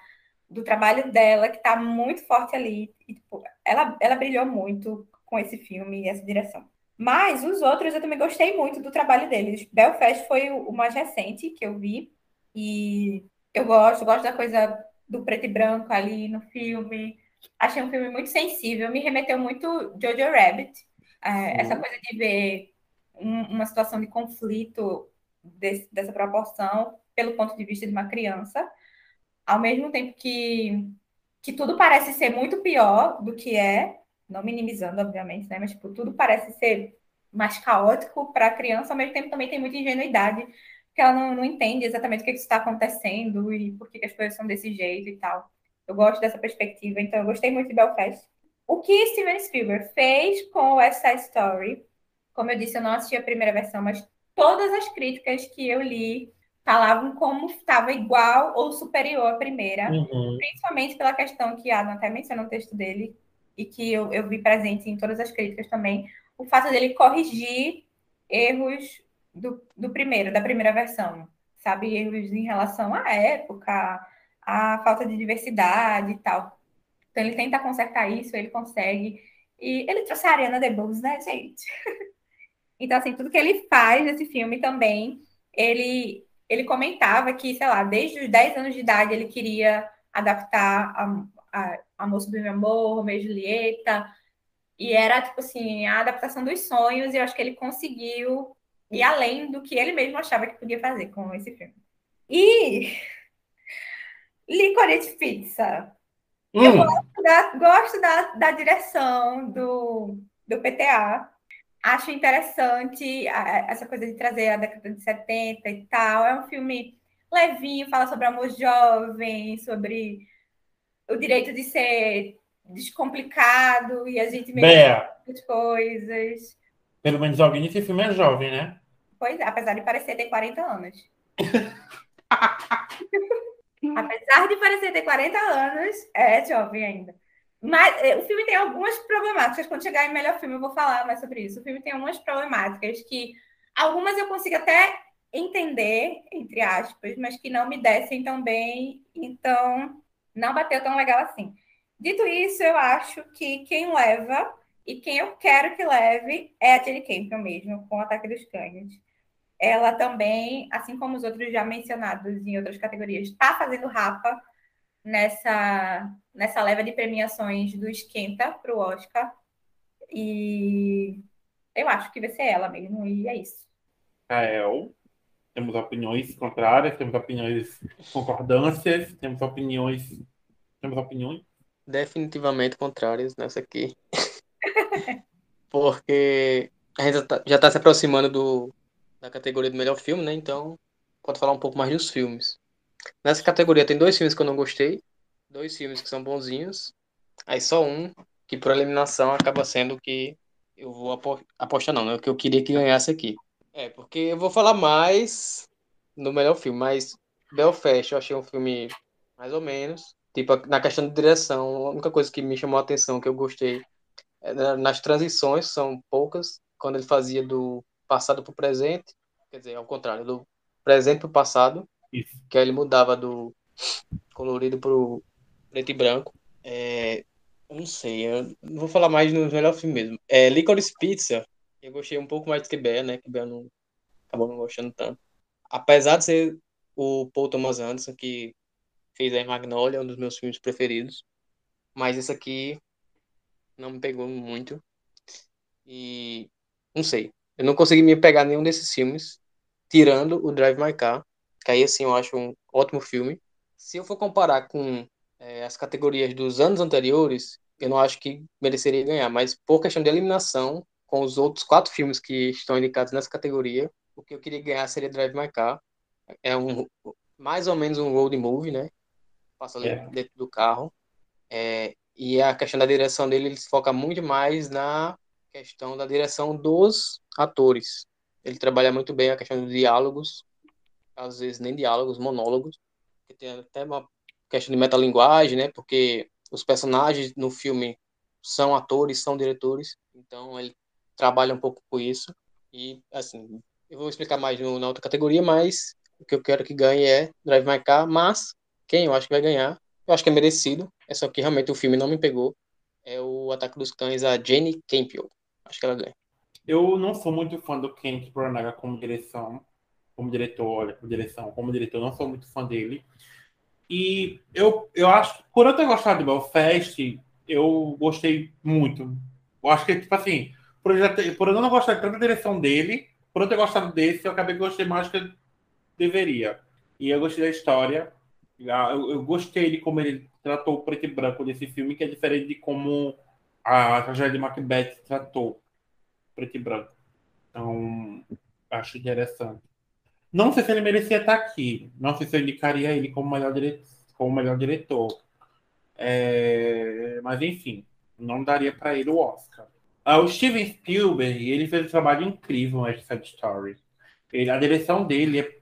Speaker 1: do trabalho dela, que está muito forte ali. E, tipo, ela, ela brilhou muito com esse filme e essa direção. Mas os outros eu também gostei muito do trabalho deles. Belfast foi o, mais recente que eu vi. E Eu gosto, gosto da coisa do preto e branco ali no filme. Achei um filme muito sensível, me remeteu muito Jojo Rabbit. É, essa coisa de ver um, uma situação de conflito desse, dessa proporção pelo ponto de vista de uma criança, ao mesmo tempo que, que tudo parece ser muito pior do que é, não minimizando, obviamente, né? Mas tipo, tudo parece ser mais caótico para a criança, ao mesmo tempo também tem muita ingenuidade, porque ela não, não entende exatamente o que, que está acontecendo e por que, que as coisas são desse jeito e tal. Eu gosto dessa perspectiva, então eu gostei muito de Belfast. O que Steven Spielberg fez com o West Side Story, como eu disse, eu não assisti a primeira versão, mas todas as críticas que eu li falavam como estava igual ou superior à primeira, uhum. principalmente pela questão que Adam até mencionou no texto dele, e que eu, eu vi presente em todas as críticas também, o fato dele corrigir erros do, do primeiro, da primeira versão, sabe? Erros em relação à época, à falta de diversidade e tal. Então ele tenta consertar isso, ele consegue. E ele trouxe a Ariana DeBose, né, gente? então, assim, tudo que ele faz nesse filme também, ele, ele comentava que, sei lá, desde os 10 anos de idade ele queria adaptar a, a, a Moça do Meu Amor, Romeu e Julieta, e era, tipo assim, a adaptação dos sonhos, e eu acho que ele conseguiu ir além do que ele mesmo achava que podia fazer com esse filme. E Licorice Pizza. Hum. Eu gosto, da, gosto da, da direção do, do PTA. Acho interessante a, essa coisa de trazer a década de 70 e tal. É um filme levinho, fala sobre amor jovem, sobre o direito de ser descomplicado e a gente
Speaker 4: mexe
Speaker 1: as coisas.
Speaker 4: Pelo menos alguém nesse filme é jovem, né?
Speaker 1: Pois é, apesar de parecer ter 40 anos. apesar de parecer ter 40 anos, é jovem ainda. Mas é, o filme tem algumas problemáticas. Quando chegar em melhor filme, eu vou falar mais sobre isso. O filme tem algumas problemáticas que algumas eu consigo até entender, entre aspas, mas que não me descem tão bem. Então, não bateu tão legal assim. Dito isso, eu acho que quem leva e quem eu quero que leve é a Jenny Campion mesmo, com o Ataque dos Cães. Ela também, assim como os outros já mencionados em outras categorias, está fazendo rapa nessa, nessa leva de premiações do Esquenta para o Oscar. E eu acho que vai ser ela mesmo, e é isso.
Speaker 4: Kael, temos opiniões contrárias, temos opiniões concordâncias, temos opiniões. Temos opiniões
Speaker 2: definitivamente contrárias nessa aqui. Porque a gente já está tá se aproximando do, da categoria do melhor filme, né? Então, pode falar um pouco mais dos filmes. Nessa categoria tem dois filmes que eu não gostei, dois filmes que são bonzinhos, aí só um que por eliminação acaba sendo que eu vou apostar não, né? O que eu queria que ganhasse aqui. É, porque eu vou falar mais no melhor filme, mas Belfast eu achei um filme mais ou menos. Tipo, na questão de direção, a única coisa que me chamou a atenção, que eu gostei, é nas transições, são poucas, quando ele fazia do passado para o presente, quer dizer, ao contrário, do presente para o passado, Isso. que aí ele mudava do colorido para o preto e branco. É, eu não sei, eu não vou falar mais no melhor filme mesmo. É, Licorice Pizza, eu gostei um pouco mais do que Bear, né? Que Bear não acabou não gostando tanto. Apesar de ser o Paul Thomas Anderson, que fez a Magnolia, um dos meus filmes preferidos. Mas esse aqui não me pegou muito. E não sei. Eu não consegui me pegar nenhum desses filmes, tirando o Drive My Car, que aí assim eu acho um ótimo filme. Se eu for comparar com é, as categorias dos anos anteriores, eu não acho que mereceria ganhar, mas por questão de eliminação, com os outros quatro filmes que estão indicados nessa categoria, o que eu queria ganhar seria Drive My Car. É um mais ou menos um road movie, né? passa é. dentro do carro. É, e a questão da direção dele, ele se foca muito mais na questão da direção dos atores. Ele trabalha muito bem a questão dos diálogos, às vezes nem diálogos, monólogos, que tem até uma questão de metalinguagem, né? Porque os personagens no filme são atores, são diretores, então ele trabalha um pouco com isso. E, assim, eu vou explicar mais no, na outra categoria, mas o que eu quero que ganhe é Drive My Car, mas quem eu acho que vai ganhar, eu acho que é merecido, é só que realmente o filme não me pegou, é o Ataque dos Cães, a Jenny Campion. Acho que ela ganha.
Speaker 4: Eu não sou muito fã do Kent Branagh como direção, como diretor, olha, como direção, como diretor, não sou muito fã dele. E eu, eu acho, por eu ter gostado de Belfast, eu gostei muito. Eu acho que, tipo assim, por eu, ter, por eu não gostar tanto da direção dele, por eu ter gostado desse, eu acabei que gostei mais que eu deveria. E eu gostei da história. Eu, eu gostei de como ele tratou o preto e branco desse filme, que é diferente de como a tragédia de Macbeth tratou preto e branco. Então, acho interessante. Não sei se ele merecia estar aqui. Não sei se eu indicaria ele como melhor, dire... como melhor diretor. É... Mas, enfim, não daria para ele o Oscar. Ah, o Steven Spielberg, ele fez um trabalho incrível no Side Story. Ele, a direção dele é,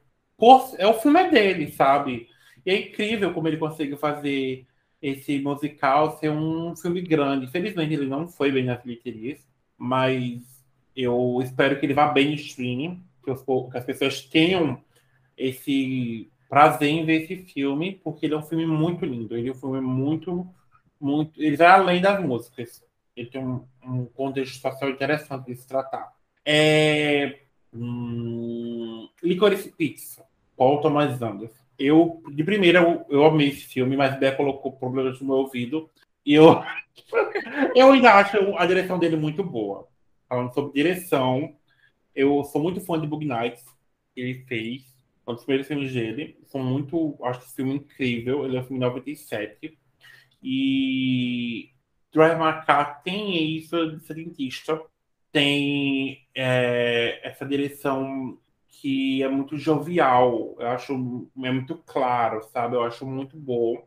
Speaker 4: é o filme dele, sabe? E é incrível como ele conseguiu fazer esse musical ser um filme grande. Infelizmente, ele não foi bem nas bilheterias, mas eu espero que ele vá bem no streaming, que, que as pessoas tenham esse prazer em ver esse filme, porque ele é um filme muito lindo. Ele é um filme muito, muito. Ele vai além das músicas. Ele tem um, um contexto social interessante de se tratar. É. Hum, Licorice Pizza, Paul Thomas Anderson eu, de primeira, eu, eu amei esse filme, mas Bé colocou problemas no meu ouvido. E eu, eu ainda acho a direção dele muito boa. Falando sobre direção, eu sou muito fã de Bug Nights, ele fez. Um dos primeiros filmes dele. São muito. Acho que filme incrível. Ele é um filme de 97. E Drive My Car tem isso de cientista. Tem é, essa direção que é muito jovial, eu acho é muito claro, sabe? Eu acho muito bom.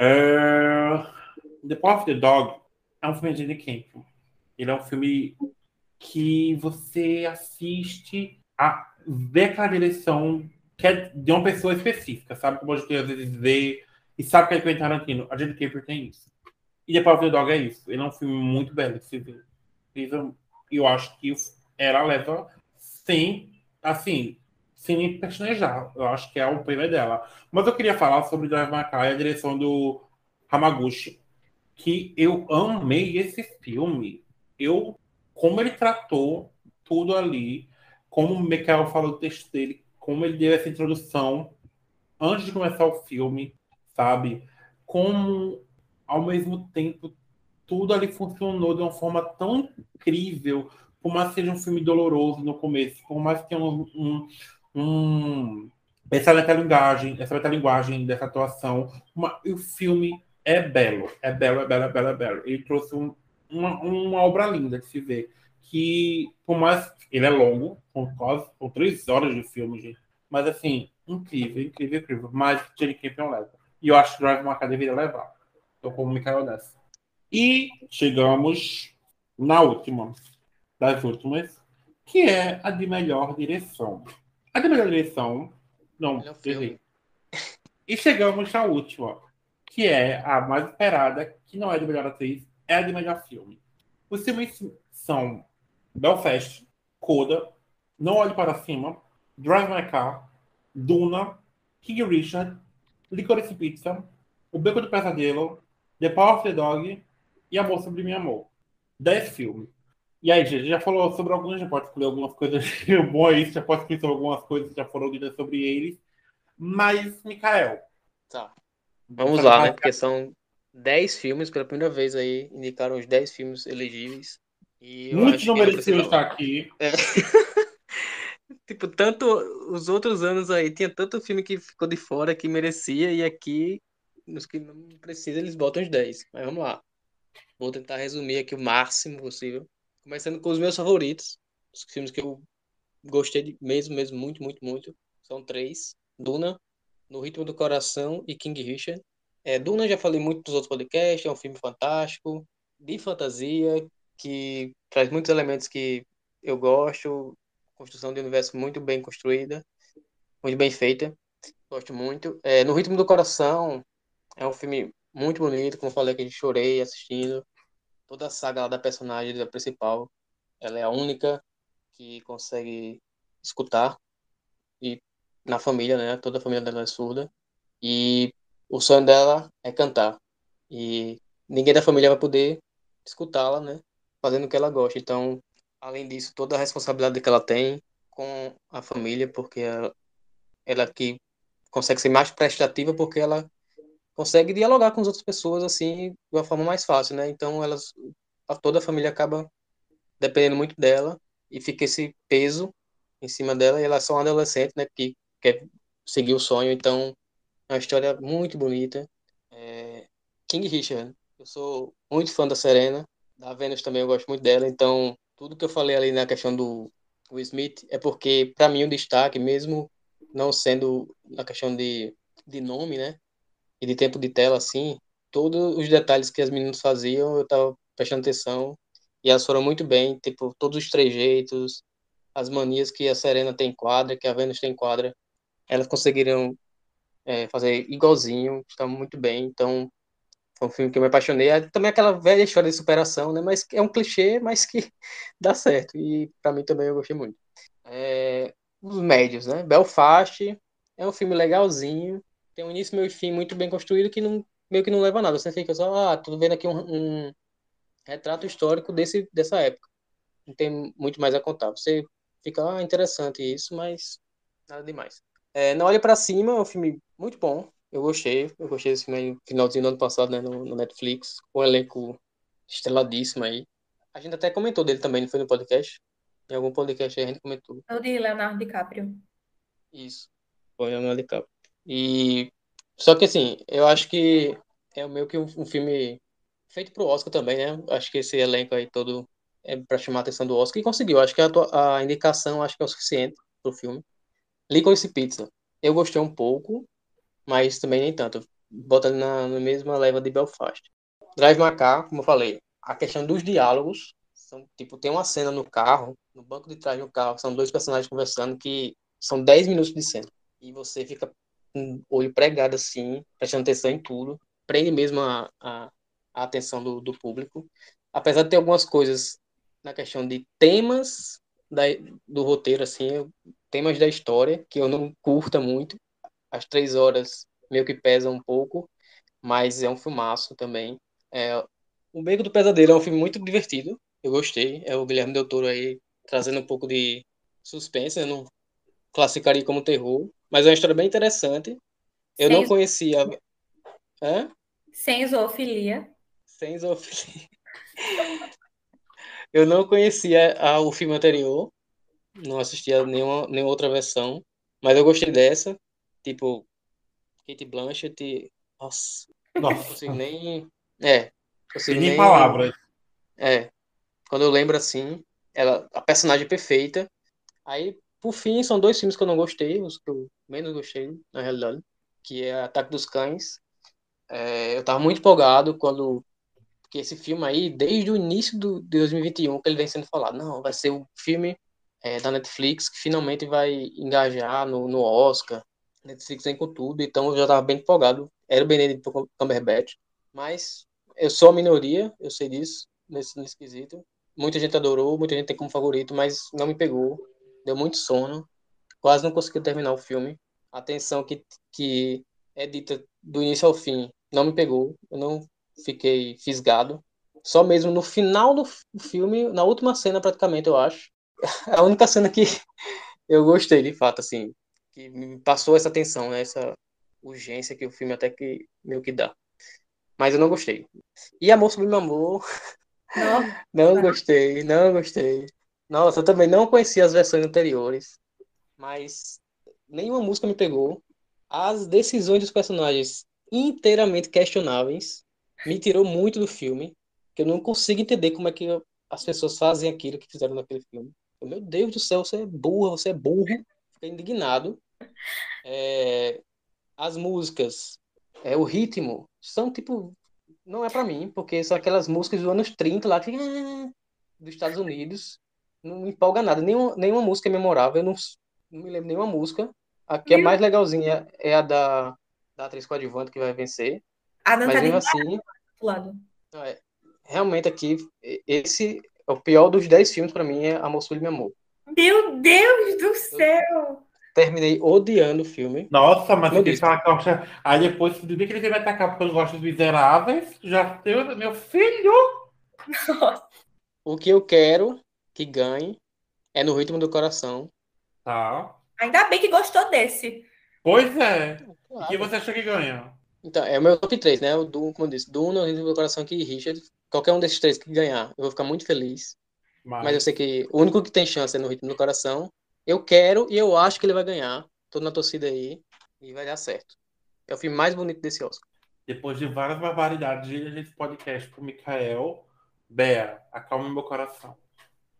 Speaker 4: Uh, the Paw of the Dog é um filme de Andy Campion. Ele é um filme que você assiste a ver aquela direção que é de uma pessoa específica, sabe? Como a gente às vezes vê e sabe que é Quentin Tarantino. A Jane Campion tem isso. E The Paw of the Dog é isso. Ele é um filme muito belo de se eu acho que ela leva, sim, assim, sem pestanejar. Eu acho que é o primeiro dela. Mas eu queria falar sobre Drive e a direção do Hamaguchi, que eu amei esse filme. Eu, como ele tratou tudo ali, como o Michael falou do texto dele, como ele deu essa introdução antes de começar o filme, sabe? Como, ao mesmo tempo, tudo ali funcionou de uma forma tão incrível, por mais que seja um filme doloroso no começo, por mais que tenha um, um, um essa metalinguagem, essa metalinguagem dessa atuação, uma, o filme é belo, é belo, é belo, é belo, é belo. Ele trouxe um, uma, uma obra linda de se ver, que por mais ele é longo, com quase com três horas de filme, gente, mas assim, incrível, incrível, incrível. Mas Jenny Campion leva. E eu acho que Drive Marca deveria levar. Estou com o Michael nessa. E chegamos na última das últimas, que é a de melhor direção. A de melhor direção. Não, errei. E chegamos à última, que é a mais esperada, que não é de melhor atriz, é a de melhor filme. Os filmes são Belfast, Coda, Não Olhe Para Cima, Drive My Car, Duna, King Richard, Licorice Pizza, O Beco do Pesadelo, The Power of the Dog e Amor Sobre Meu Amor. Dez filmes. E aí, gente, já falou sobre alguns, já pode escolher algumas coisas boas, já pode escolher sobre algumas coisas, já foram ditas sobre eles. Mas, Mikael.
Speaker 2: Tá. Vamos lá, né? Porque são 10 filmes, pela primeira vez aí, indicaram os 10 filmes elegíveis.
Speaker 4: E Muitos não mereciam estar aqui. É.
Speaker 2: tipo, tanto os outros anos aí, tinha tanto filme que ficou de fora que merecia, e aqui, nos que não precisa, eles botam os 10. Mas vamos lá. Vou tentar resumir aqui o máximo possível. Começando com os meus favoritos. Os filmes que eu gostei de, mesmo, mesmo, muito, muito, muito. São três. Duna, No Ritmo do Coração e King Richard. É, Duna já falei muito nos outros podcasts, é um filme fantástico, de fantasia, que traz muitos elementos que eu gosto. Construção de universo muito bem construída, muito bem feita. Gosto muito. É, no Ritmo do Coração, é um filme muito bonito, como eu falei que chorei assistindo toda a saga da personagem da principal, ela é a única que consegue escutar e na família, né? Toda a família dela é surda e o sonho dela é cantar e ninguém da família vai poder escutá-la, né? Fazendo o que ela gosta. Então, além disso, toda a responsabilidade que ela tem com a família, porque ela, ela que consegue ser mais prestativa porque ela consegue dialogar com as outras pessoas assim de uma forma mais fácil, né? Então elas toda a família acaba dependendo muito dela e fica esse peso em cima dela e ela é só uma adolescente, né, que quer seguir o sonho, então é uma história muito bonita. É... King Richard, eu sou muito fã da Serena, da Venus também eu gosto muito dela, então tudo que eu falei ali na questão do Will Smith é porque para mim o destaque mesmo não sendo na questão de, de nome, né, e de tempo de tela assim, todos os detalhes que as meninas faziam, eu tava prestando atenção. E elas foram muito bem, tipo, todos os trejeitos, as manias que a Serena tem em quadra, que a Venus tem em quadra, elas conseguiram é, fazer igualzinho, estão muito bem, então foi um filme que eu me apaixonei. É também aquela velha história de superação, né? Mas é um clichê, mas que dá certo. E para mim também eu gostei muito. É, os médios, né? Belfast é um filme legalzinho, tem um início, meio e fim muito bem construído que não, meio que não leva a nada. Você fica só, ah, tô vendo aqui um, um retrato histórico desse, dessa época. Não tem muito mais a contar. Você fica, ah, interessante isso, mas nada demais. É, Não Olhe para Cima é um filme muito bom. Eu gostei. Eu gostei desse filme no finalzinho do ano passado, né, no, no Netflix, com um elenco estreladíssimo aí. A gente até comentou dele também, não foi no podcast? Em algum podcast aí a gente comentou.
Speaker 1: É o de Leonardo DiCaprio.
Speaker 2: Isso. Foi Leonardo DiCaprio. E só que assim, eu acho que é meio que um, um filme feito pro Oscar também, né? Acho que esse elenco aí todo é para chamar a atenção do Oscar e conseguiu. Acho que a, a indicação acho que é o suficiente pro filme. Licorice Pizza. Eu gostei um pouco, mas também nem tanto. Bota na, na mesma leva de Belfast. Drive My Car, como eu falei, a questão dos diálogos são, tipo, tem uma cena no carro, no banco de trás do carro, são dois personagens conversando que são 10 minutos de cena. E você fica com o olho pregado assim, prestando atenção em tudo. Prende mesmo a, a, a atenção do, do público. Apesar de ter algumas coisas na questão de temas da, do roteiro, assim, temas da história, que eu não curta muito. As três horas meio que pesam um pouco, mas é um filmaço também. É, o Beco do Pesadelo é um filme muito divertido, eu gostei. É o Guilherme Del Toro aí trazendo um pouco de suspense, eu não classificaria como terror, mas é uma história bem interessante. Eu Sem não conhecia. Hã?
Speaker 1: Sem zoofilia.
Speaker 2: Sem zoofilia. eu não conhecia a, o filme anterior, não assistia nenhuma, nenhuma outra versão, mas eu gostei dessa. Tipo, Kate Blanchett. Nossa. Nossa. Não consigo nem. É.
Speaker 4: Consigo nem, nem palavras.
Speaker 2: É. Quando eu lembro assim, ela, a personagem perfeita. Aí, por fim, são dois filmes que eu não gostei, os que eu menos gostei, na realidade, que é Ataque dos Cães. É, eu tava muito empolgado quando que esse filme aí, desde o início do, de 2021, que ele vem sendo falado, não, vai ser o filme é, da Netflix que finalmente vai engajar no, no Oscar. Netflix vem com tudo, então eu já estava bem empolgado. Era o Benedict Cumberbatch, mas eu sou a minoria, eu sei disso, nesse, nesse quesito. Muita gente adorou, muita gente tem como favorito, mas não me pegou. Deu muito sono. Quase não consegui terminar o filme. A tensão que, que é dita do início ao fim não me pegou. Eu não fiquei fisgado. Só mesmo no final do filme, na última cena praticamente, eu acho. A única cena que eu gostei, de fato, assim, que me passou essa tensão, né? essa urgência que o filme até que meio que dá. Mas eu não gostei. E Amor Sobre Meu Amor, não. não gostei, não gostei. Nossa, eu também não conhecia as versões anteriores, mas nenhuma música me pegou. As decisões dos personagens inteiramente questionáveis me tirou muito do filme, que eu não consigo entender como é que as pessoas fazem aquilo que fizeram naquele filme. Meu Deus do céu, você é burra, você é burro. Fiquei indignado. É, as músicas, é, o ritmo, são tipo. Não é para mim, porque são aquelas músicas dos anos 30 lá, que, ah, dos Estados Unidos. Não me empolga nada. Nenhuma, nenhuma música é memorável. Eu não, não me lembro nenhuma música. A que é mais legalzinha é a da, da atriz coadjuvante que vai vencer.
Speaker 1: A
Speaker 2: Mas mesmo assim.
Speaker 1: Lado.
Speaker 2: É, realmente aqui, esse é o pior dos 10 filmes para mim é Amor Sublime Amor.
Speaker 1: Meu Deus do céu!
Speaker 2: terminei odiando o filme.
Speaker 4: Nossa, mas você fala que gosta. Aí depois, se dizer que ele vai atacar porque eu gosto dos miseráveis, já teu meu filho!
Speaker 2: Nossa. O que eu quero que ganhe é no ritmo do coração.
Speaker 4: Tá.
Speaker 1: Ainda bem que gostou desse.
Speaker 4: Pois é. Claro. E você acha que ganha?
Speaker 2: Então, é o meu top 3, né? O do, como eu disse, Duna, No do Coração aqui e Richard. Qualquer um desses três que ganhar, eu vou ficar muito feliz. Mas... Mas eu sei que o único que tem chance é no Ritmo do Coração. Eu quero e eu acho que ele vai ganhar. Tô na torcida aí e vai dar certo. É o filme mais bonito desse Oscar.
Speaker 4: Depois de várias barbaridades, a gente podcast com o Mikael. Bea, acalma meu coração.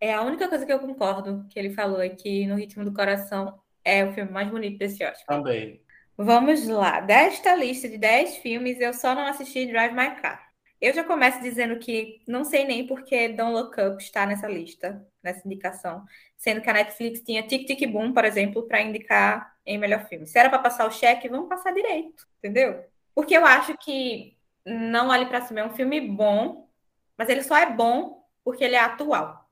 Speaker 1: É a única coisa que eu concordo que ele falou é que No Ritmo do Coração é o filme mais bonito desse Oscar.
Speaker 4: Também.
Speaker 1: Vamos lá. Desta lista de 10 filmes, eu só não assisti Drive My Car. Eu já começo dizendo que não sei nem porque Don't Look Up está nessa lista, nessa indicação, sendo que a Netflix tinha Tic Tic Boom, por exemplo, para indicar em melhor filme. Se era para passar o cheque, vamos passar direito, entendeu? Porque eu acho que Não Olhe para Cima é um filme bom, mas ele só é bom porque ele é atual.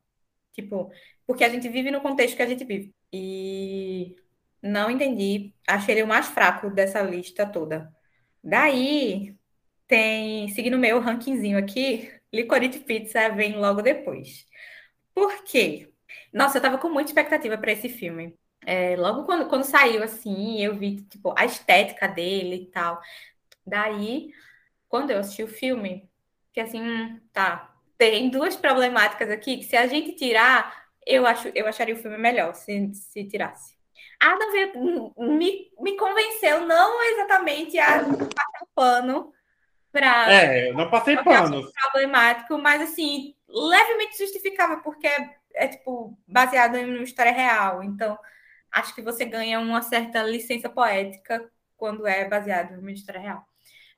Speaker 1: Tipo, porque a gente vive no contexto que a gente vive. E não entendi. Achei ele o mais fraco dessa lista toda. Daí, tem, seguindo meu rankingzinho aqui, Licorice Pizza vem logo depois. Por quê? Nossa, eu tava com muita expectativa para esse filme. É, logo quando, quando saiu, assim, eu vi, tipo, a estética dele e tal. Daí, quando eu assisti o filme, que assim, hum, tá, tem duas problemáticas aqui que se a gente tirar, eu, acho, eu acharia o filme melhor se, se tirasse. Não veio, me, me convenceu não exatamente a passar o pano para.
Speaker 4: É, não passei pano.
Speaker 1: Problemático, mas assim, levemente justificável, porque é, é, tipo baseado em uma história real. Então, acho que você ganha uma certa licença poética quando é baseado em uma história real.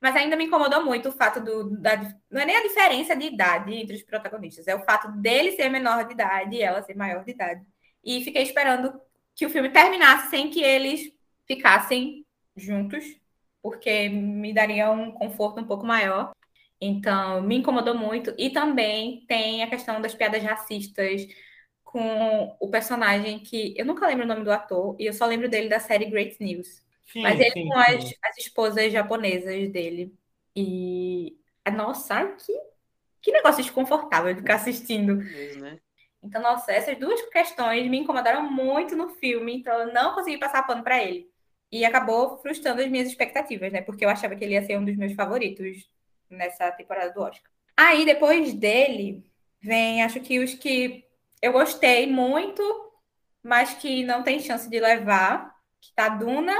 Speaker 1: Mas ainda me incomodou muito o fato do. Da, não é nem a diferença de idade entre os protagonistas, é o fato dele ser menor de idade e ela ser maior de idade. E fiquei esperando que o filme terminasse sem que eles ficassem juntos, porque me daria um conforto um pouco maior. Então, me incomodou muito. E também tem a questão das piadas racistas com o personagem que eu nunca lembro o nome do ator, e eu só lembro dele da série Great News. Sim, Mas ele sim, com as, as, esposas japonesas dele. E. Nossa, que, que negócio desconfortável de ficar assistindo. Mesmo, né? Então, nossa, essas duas questões me incomodaram muito no filme, então eu não consegui passar pano para ele. E acabou frustrando as minhas expectativas, né? Porque eu achava que ele ia ser um dos meus favoritos nessa temporada do Oscar. Aí, depois dele, vem, acho que os que eu gostei muito, mas que não tem chance de levar, que tá Duna,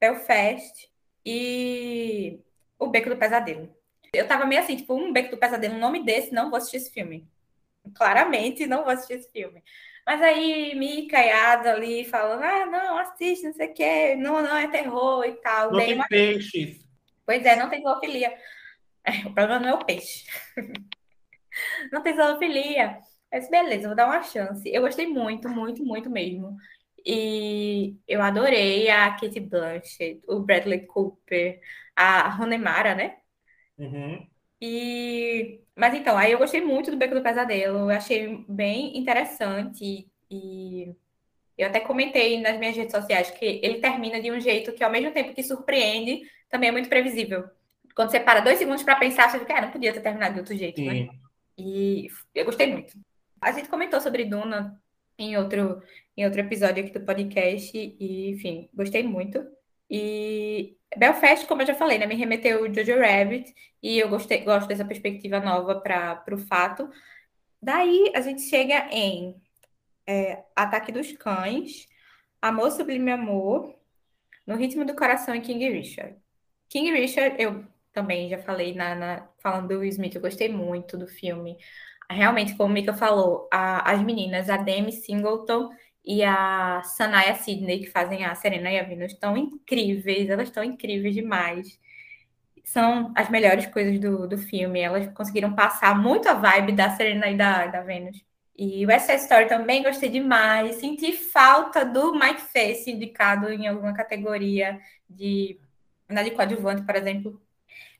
Speaker 1: Belfast e O Beco do Pesadelo. Eu tava meio assim, tipo, um Beco do Pesadelo, um nome desse, não vou assistir esse filme claramente não vou assistir esse filme. Mas aí Mika e Ada ali falando, ah, não, assiste, não sei o quê, não, não, é terror e tal.
Speaker 4: Não tem uma... peixes.
Speaker 1: Pois é, não tem zoofilia. É, o problema não é o peixe. não tem zoofilia. Mas beleza, vou dar uma chance. Eu gostei muito, muito, muito mesmo. E eu adorei a Kate Blanchett, o Bradley Cooper, a Ronemara, né?
Speaker 4: Uhum.
Speaker 1: E mas então, aí eu gostei muito do Beco do Pesadelo, eu achei bem interessante e eu até comentei nas minhas redes sociais que ele termina de um jeito que, ao mesmo tempo que surpreende, também é muito previsível. Quando você para dois segundos para pensar, você fica, ah, não podia ter terminado de outro jeito, né? E eu gostei muito. A gente comentou sobre Duna em outro, em outro episódio aqui do podcast e, enfim, gostei muito. E Belfast, como eu já falei, né, me remeteu o Jojo Rabbit e eu gostei, gosto dessa perspectiva nova para o fato. Daí a gente chega em é, Ataque dos Cães, Amor Sublime Amor, No Ritmo do Coração e King Richard. King Richard, eu também já falei na, na falando do Will Smith, eu gostei muito do filme. Realmente, como o Mika falou, a, as meninas, a Demi Singleton e a Sanaya Sidney, que fazem a Serena e a Venus, estão incríveis, elas estão incríveis demais. São as melhores coisas do, do filme. Elas conseguiram passar muito a vibe da Serena e da, da Venus. E o West Side Story também gostei demais. Senti falta do Mike Face indicado em alguma categoria de na de coadjuvante, por exemplo.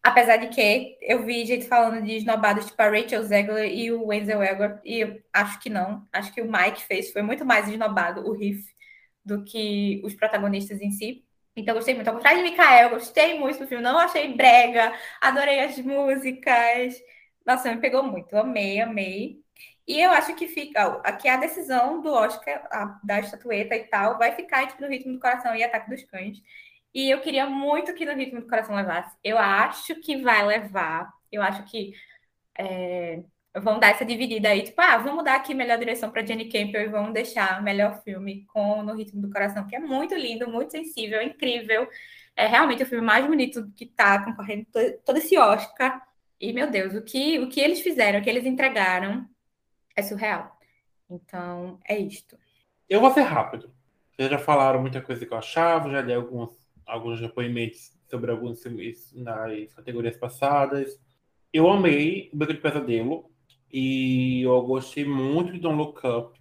Speaker 1: Apesar de que eu vi gente falando de esnobados tipo a Rachel Zegler e o Wenzel Elgort, e acho que não. Acho que o Mike fez foi muito mais esnobado, o riff, do que os protagonistas em si. Então, gostei muito. Ao contrário de Mikael, gostei muito do filme. Não achei brega, adorei as músicas. Nossa, me pegou muito. Amei, amei. E eu acho que fica aqui a decisão do Oscar, a, da estatueta e tal, vai ficar entre o ritmo do coração e ataque dos cães. E eu queria muito que no Ritmo do Coração levasse. Eu acho que vai levar. Eu acho que é, vão dar essa dividida aí, tipo, ah, vamos dar aqui melhor direção para Jenny Campbell e vamos deixar melhor filme com No Ritmo do Coração, que é muito lindo, muito sensível, incrível. É realmente o filme mais bonito que tá concorrendo todo esse Oscar. E, meu Deus, o que, o que eles fizeram, o que eles entregaram é surreal. Então, é isto.
Speaker 4: Eu vou ser rápido. Vocês já falaram muita coisa que eu achava, já li alguns, alguns depoimentos sobre alguns filmes nas categorias passadas. Eu amei o Beco de Pesadelo e eu gostei muito de Don't Look Up,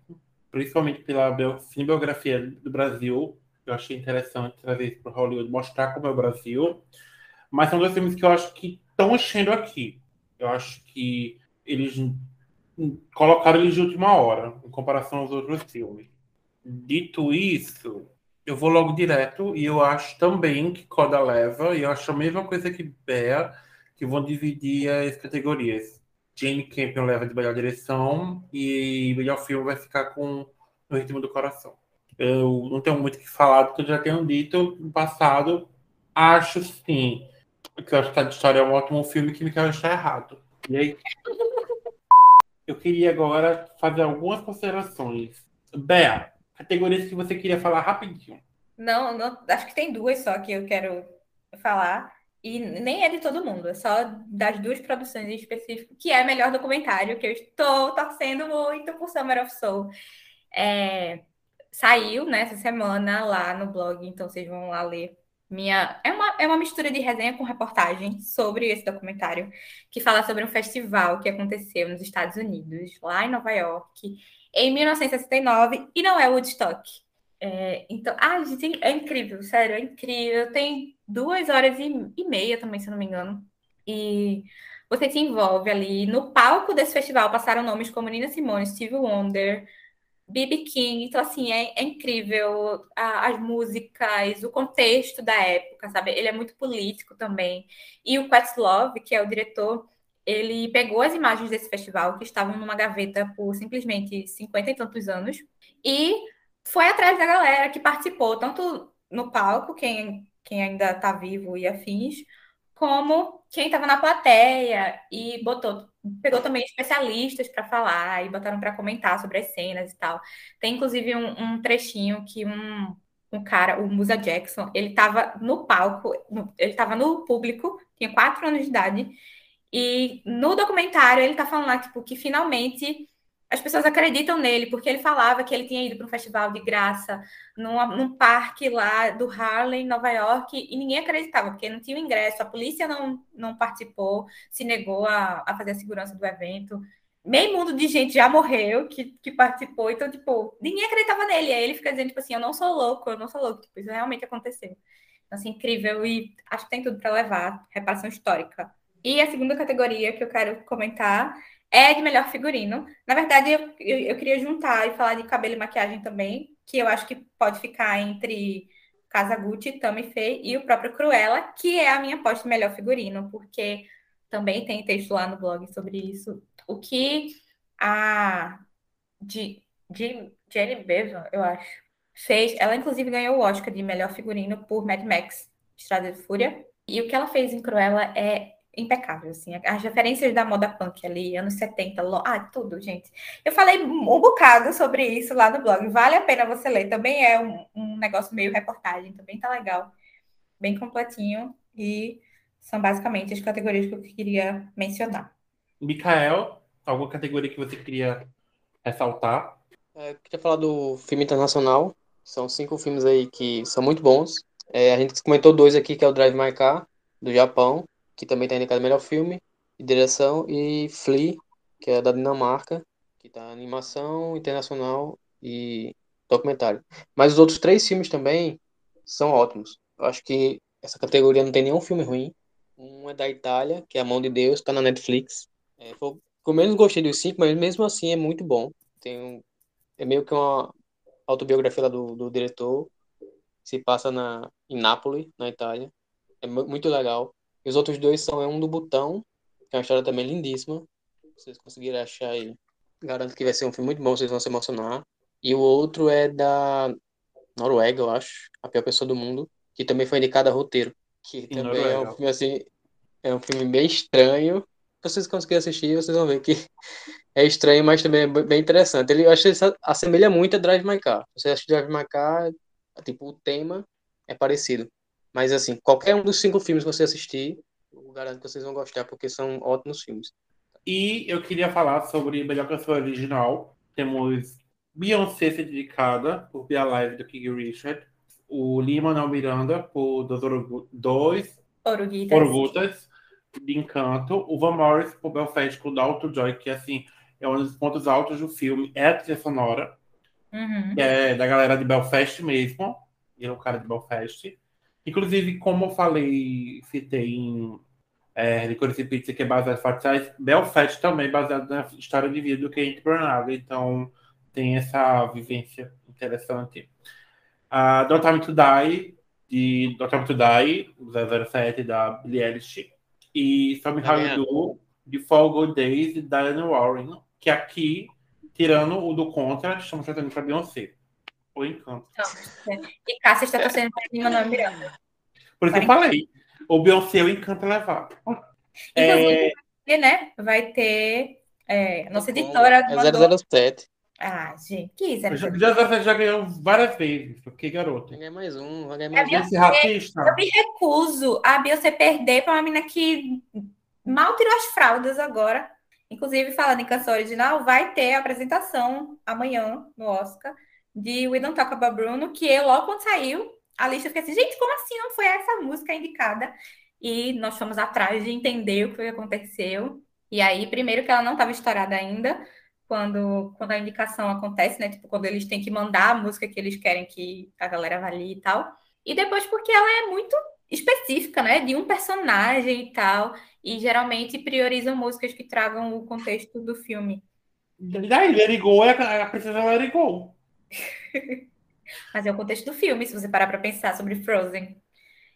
Speaker 4: principalmente pela cinebiografia do Brasil. Eu achei interessante trazer isso para Hollywood, mostrar como é o Brasil. Mas são dois filmes que eu acho que estão enchendo aqui. Eu acho que eles colocaram eles de última hora, em comparação aos outros filmes. Dito isso, eu vou logo direto e eu acho também que Coda leva, e eu acho a mesma coisa que Bea, que vão dividir as categorias. Jane Campion leva de melhor direção e melhor filme vai ficar com No Ritmo do Coração. Eu não tenho muito o que falar do que eu já tenho dito no passado. Acho sim que eu acho que a história é um ótimo filme que me quer estar errado. E aí, eu queria agora fazer algumas considerações. Bea, categorias que você queria falar rapidinho.
Speaker 1: Não, não, acho que tem duas só que eu quero falar. E nem é de todo mundo, é só das duas produções em específico, que é melhor documentário, que eu estou torcendo muito por Summer of Soul. É, saiu nessa né, semana lá no blog, então vocês vão lá ler minha é uma, é uma mistura de resenha com reportagem sobre esse documentário que fala sobre um festival que aconteceu nos Estados Unidos, lá em Nova York, em 1969, e não é Woodstock. É, então, ah, gente, é incrível, sério, é incrível. Tem duas horas e, e meia também, se não me engano. E você se envolve ali. No palco desse festival passaram nomes como Nina Simone, Steve Wonder, B.B. King, então assim, é, é incrível a, as músicas, o contexto da época, sabe? Ele é muito político também. E o Questlove, que é o diretor, ele pegou as imagens desse festival, que estavam numa gaveta por simplesmente 50 e tantos anos, e foi atrás da galera que participou, tanto no palco, quem, quem ainda está vivo e afins, como quem estava na plateia e botou, pegou também especialistas para falar e botaram para comentar sobre as cenas e tal. Tem inclusive um, um trechinho que um, um cara, o Musa Jackson, ele estava no palco, ele estava no público, tinha quatro anos de idade, e no documentário ele está falando lá tipo, que finalmente as pessoas acreditam nele, porque ele falava que ele tinha ido para um festival de graça num, num, parque lá do Harlem, Nova York, e ninguém acreditava, porque não tinha ingresso, a polícia não, não participou, se negou a, a fazer a segurança do evento. Meio mundo de gente já morreu que, que participou, então, tipo, ninguém acreditava nele. Aí ele fica dizendo, tipo assim, eu não sou louco, eu não sou louco. Tipo, isso realmente aconteceu. Então, assim, incrível e acho que tem tudo para levar, reparação histórica. E a segunda categoria que eu quero comentar é de melhor figurino. Na verdade, eu, eu, eu, queria juntar e falar de cabelo e maquiagem também, que eu acho que pode ficar entre Casa Gucci, Tammy Faye e o próprio Cruella, que é a minha aposta de melhor figurino, porque também tem texto lá no blog sobre isso. O que a de, de Jenny Bevan, eu acho, fez, ela inclusive ganhou o Oscar de melhor figurino por Mad Max, Estrada de Fúria. E o que ela fez em Cruella é impecável, assim. As referências da moda punk ali, anos 70, lo... ah, tudo, gente. Eu falei um bocado sobre isso lá no blog. Vale a pena você ler. Também é um, um negócio meio reportagem, também tá legal. Bem completinho. E são basicamente as categorias que eu queria mencionar.
Speaker 4: Mikael, alguma categoria que você queria ressaltar?
Speaker 2: É, eu queria falar do filme internacional. São cinco filmes aí que são muito bons. É, a gente comentou dois aqui, que é o Drive My Car, do Japão, que também está indicado melhor filme e direção, e Flea, que é da Dinamarca, que está animação internacional e documentário. Mas os outros três filmes também são ótimos. Eu acho que essa categoria não tem nenhum filme ruim. Um é da Itália, que é A Mão de Deus, está na Netflix. É, foi o menos gostei dos cinco, mas mesmo assim é muito bom. Tem um, é meio que uma autobiografia do, do diretor. Se passa na, em Nápoles, na Itália. É muito legal. E os outros dois são é um do Butão, que é uma história também lindíssima. Vocês conseguirem achar aí. Garanto que vai ser um filme muito bom, vocês vão se emocionar. E o outro é da Noruega, eu acho. A pior pessoa do mundo. que também foi indicada a roteiro. Que também é um filme assim, é um filme bem estranho. Se vocês conseguirem assistir, vocês vão ver que é estranho, mas também é bem interessante. Ele, eu acho que ele assemelha muito a Drive My Car. Você acha que Drive My Car, tipo, o tema é parecido. Mas assim, qualquer um dos cinco filmes que você assistir, eu garanto que vocês vão gostar, porque são ótimos filmes.
Speaker 4: E eu queria falar sobre melhor canção original. Temos Beyoncé ser dedicada por Be Alive do King Richard, o Lima Manuel Miranda por Dois, dois
Speaker 1: Oruguitas.
Speaker 4: Oruguitas de Encanto, o Van Morris por Belfast com Dalton Joy, que assim é um dos pontos altos do filme, é a trilha sonora,
Speaker 1: uhum.
Speaker 4: é da galera de Belfast mesmo, ele é o cara de Belfast. Inclusive, como eu falei, citei em é, Licorice Pizza, que é baseado em fatos Belfast também é baseado na história de vida do Kate Branagh, então tem essa vivência interessante. Uh, Don't Time to Die, de Don't Time to Die, 007, da Billie Eilish, e Some How You Do, de Fall Good Days, de Diane Warren, que aqui, tirando o do Contra, estamos tratando para Beyoncé. O Encanto.
Speaker 1: Então, e Cássia está torcendo para mim, Manuel Miranda.
Speaker 4: Por isso que eu falei. O Beyoncé, o Encanto levar.
Speaker 1: Inclusive, é... né, vai ter é, nossa editora.
Speaker 2: É mandou... 007.
Speaker 1: Ah, gente, que 007?
Speaker 4: Já, já, já ganhou várias vezes, porque garoto.
Speaker 2: Vai ganhar mais um, vai ganhar mais
Speaker 1: um. Esse racista. Eu me recuso a Beyoncé perder para uma menina que mal tirou as fraldas agora. Inclusive, falando em canção original, vai ter a apresentação amanhã no Oscar de We Don't Talk About Bruno, que eu, logo quando saiu, a lista fiquei assim, gente, como assim não foi essa música indicada? E nós fomos atrás de entender o que aconteceu. E aí, primeiro que ela não estava estourada ainda, quando, quando a indicação acontece, né? Tipo, quando eles têm que mandar a música que eles querem que a galera avalie e tal. E depois porque ela é muito específica, né? De um personagem e tal. E geralmente priorizam músicas que tragam o contexto do filme.
Speaker 4: Daí, Let It Go é a princesa Let It Go.
Speaker 1: Mas é o contexto do filme, se você parar para pensar sobre Frozen.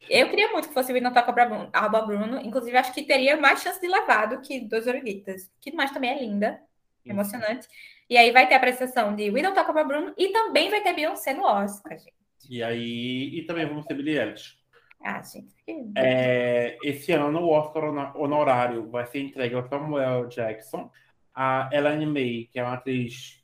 Speaker 1: Eu queria muito que fosse o Não Toca Alba Bruno. Inclusive, acho que teria mais chance de levar do que Dois Oruguitas. Que mais também é linda, emocionante. E aí vai ter a apresentação de We Don't Talk About Bruno e também vai ter Beyoncé no Oscar, gente.
Speaker 4: E aí, e também vamos ter Billie Eilish.
Speaker 1: Ah, gente. Que...
Speaker 4: É, esse ano o Oscar honorário vai ser entregue ao Samuel Jackson, a Ellen May, que é uma atriz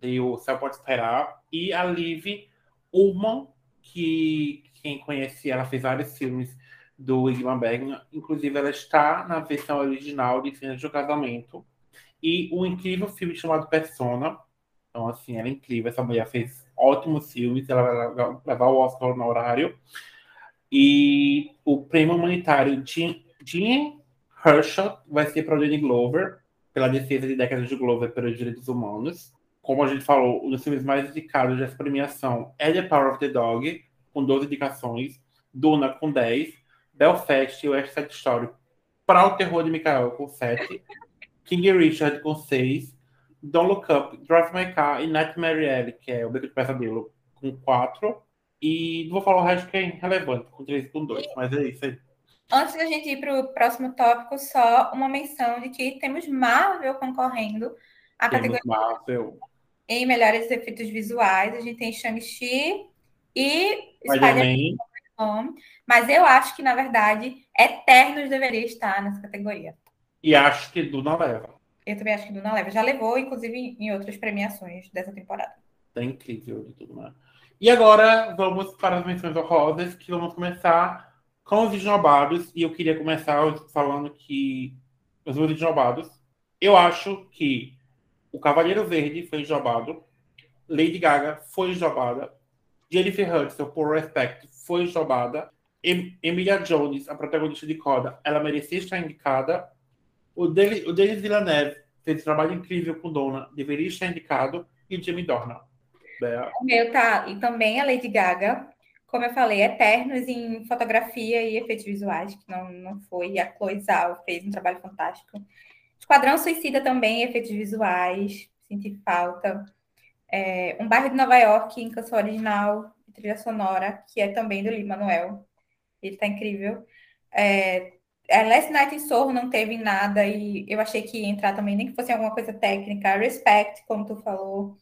Speaker 4: de O Céu Pode Esperar, e a Liv Ullman, que quem conhece ela fez vários filmes do Igmar Bergman, inclusive ela está na versão original de Cenas de Casamento, e um incrível filme chamado Persona. Então, assim, ela é incrível. Essa mulher fez ótimos filmes. Ela vai levar o Oscar no horário. E o prêmio humanitário Jean, Herschel vai ser para Danny Glover, pela defesa de décadas de Glover pelos direitos humanos. Como a gente falou, um dos filmes mais indicados dessa premiação é The Power of the Dog, com 12 indicações, Duna com 10, Belfast e West Side Story para o terror de Michael com 7, King Richard com 6, Don't Look Up, Drive My Car e Nightmare Alley, que é o Beco de Pesadelo, com 4. E não vou falar o resto que é irrelevante, com 3 e com 2, mas é isso aí.
Speaker 1: Antes da gente ir para o próximo tópico, só uma menção de que temos Marvel concorrendo à temos categoria
Speaker 4: Marvel.
Speaker 1: Em melhores efeitos visuais. A gente tem Shang-Chi e Spider-Man. Mas eu acho que, na verdade, Eternos deveria estar nessa categoria.
Speaker 4: E acho que Duna leva.
Speaker 1: Eu também acho que Duna leva. Já levou, inclusive, em outras premiações dessa temporada.
Speaker 4: É incrível de tudo, né? E agora vamos para as menções honrosas, que vamos começar com os esnobados. E eu queria começar falando que os esnobados, eu acho que o Cavaleiro Verde foi esnobado, Lady Gaga foi esnobada, Jennifer Hudson, por Respect, foi esnobada, Emilia Jones, a protagonista de Coda, ela merecia estar indicada, o, Denis, o Denis Villeneuve fez um trabalho incrível com Dona, deveria estar indicado, e Jimmy Dornan.
Speaker 1: O meu tá, e também a Lady Gaga, como eu falei, eternos em fotografia e efeitos visuais, que não, não foi, e a Chloe Zhao fez um trabalho fantástico. Esquadrão Suicida também, efeitos visuais, senti falta. É, um bairro de Nova York, em canção original, trilha sonora, que é também do Lee Manuel. Ele tá incrível. É, é, Last Night in Soho não teve nada e eu achei que ia entrar também, nem que fosse alguma coisa técnica. Respect, como tu falou.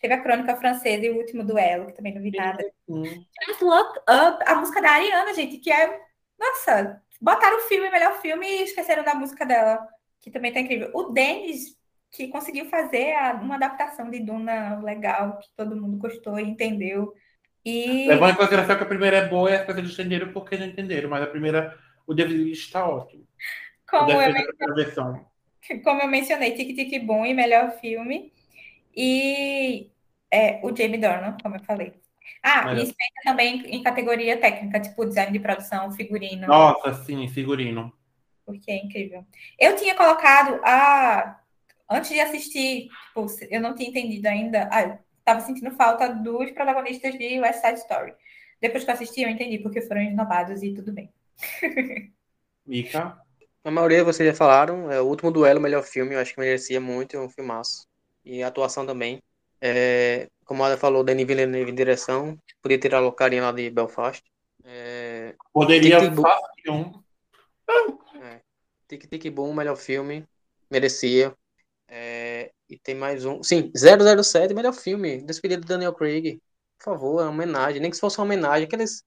Speaker 1: Teve a Crônica Francesa e o Último Duelo, que também não vi nada. Tivemos Look Up, a música da Ariana, gente, que é. Nossa, botaram o filme, melhor filme, e esqueceram da música dela, que também tá incrível. O Denis, que conseguiu fazer a- uma adaptação de Duna legal, que todo mundo gostou e entendeu. E
Speaker 4: Levando em consideração que a primeira é boa e as pessoas entenderam porque não entenderam, mas a primeira, o David está ótimo.
Speaker 1: Como eu,
Speaker 4: primeira versão.
Speaker 1: como eu mencionei, Tic Tic Boom e melhor filme. E é, o Jamie Dornan, como eu falei. Ah,
Speaker 4: Melhor.
Speaker 1: e Spencer também em categoria técnica, tipo design de produção, figurino.
Speaker 4: Nossa, sim, figurino.
Speaker 1: Porque é incrível. Eu tinha colocado a. Antes de assistir, tipo, eu não tinha entendido ainda. Ah, eu tava sentindo falta dos protagonistas de West Side Story. Depois que eu assisti, eu entendi porque foram renovados e tudo bem.
Speaker 4: Mica.
Speaker 2: A maioria vocês já falaram, é o último duelo, o melhor filme, eu acho que merecia muito, é um filmaço. E a atuação também. É, como a Ada falou, Denis Villeneuve em direção, podia tirar o carinha lá de Belfast. É,
Speaker 4: Poderia fácil um.
Speaker 2: Tic Tic Boom, melhor filme, merecia. É, e tem mais um, sim, 007, melhor filme, despedida de Daniel Craig. Por favor, é uma homenagem, nem que se fosse uma homenagem, aqueles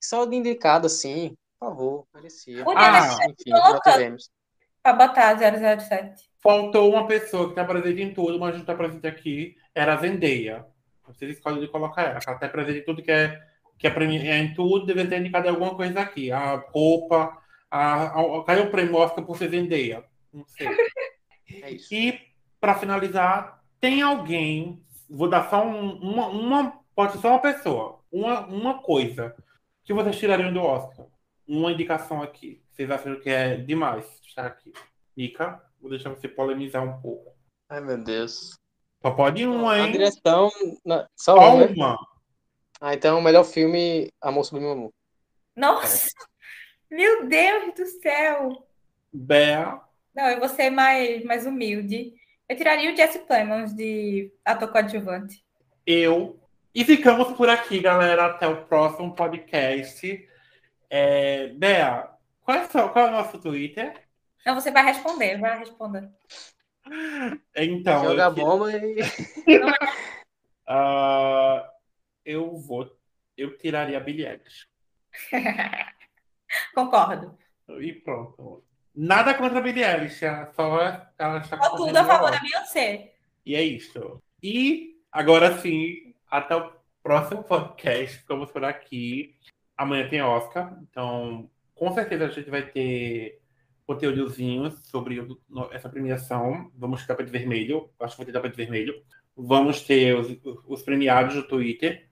Speaker 2: só de indicado assim, por favor, merecia.
Speaker 1: O
Speaker 4: Ah,
Speaker 2: Enfim, já tivemos.
Speaker 1: pra botar 007.
Speaker 4: Faltou uma pessoa que está presente em tudo, mas não está presente aqui. Era a Zendaya. Vocês escolhem de colocar ela. Ela está presente em tudo que é, que é, é em tudo, deve ter indicado alguma coisa aqui. A roupa, a, a, o prêmio Oscar por ser Zendaya? Não sei.
Speaker 2: É isso.
Speaker 4: E, para finalizar, tem alguém, vou dar só um- uma, uma, pode ser só uma pessoa, uma, uma coisa que vocês tirariam do Oscar. Uma indicação aqui. Vocês acham que é demais estar aqui? Mica, vou deixar você polemizar um pouco.
Speaker 2: Ai, meu Deus.
Speaker 4: Só pode uma,
Speaker 2: A
Speaker 4: hein?
Speaker 2: direção, na- só
Speaker 4: Só
Speaker 2: um, né?
Speaker 4: uma.
Speaker 2: Ah, então o melhor filme, Amor Sobre Meu Amor.
Speaker 1: Nossa! Meu Deus do céu!
Speaker 4: Bea.
Speaker 1: Não, eu vou ser mais, mais humilde. Eu tiraria o Jesse Plemons de ator coadjuvante.
Speaker 4: eu. E ficamos por aqui, galera. Até o próximo podcast. É, Bea, qual é, o seu- qual é o nosso Twitter?
Speaker 1: Não, você vai responder, vai responder.
Speaker 4: Então,
Speaker 2: Joga
Speaker 4: eu,
Speaker 2: bomba e.
Speaker 4: ah, eu vou. Eu tiraria Eilish.
Speaker 1: Concordo.
Speaker 4: E pronto. Nada contra a Billie Eilish, só ela está
Speaker 1: Só tudo a favor da Beyoncé.
Speaker 4: E é isso. E agora sim, até o próximo podcast. Ficamos por aqui. Amanhã tem Oscar, então com certeza a gente vai ter conteúdozinhos sobre essa premiação. Vamos ter tapete vermelho, acho que vai ter tapete vermelho. Vamos ter os, os premiados no Twitter.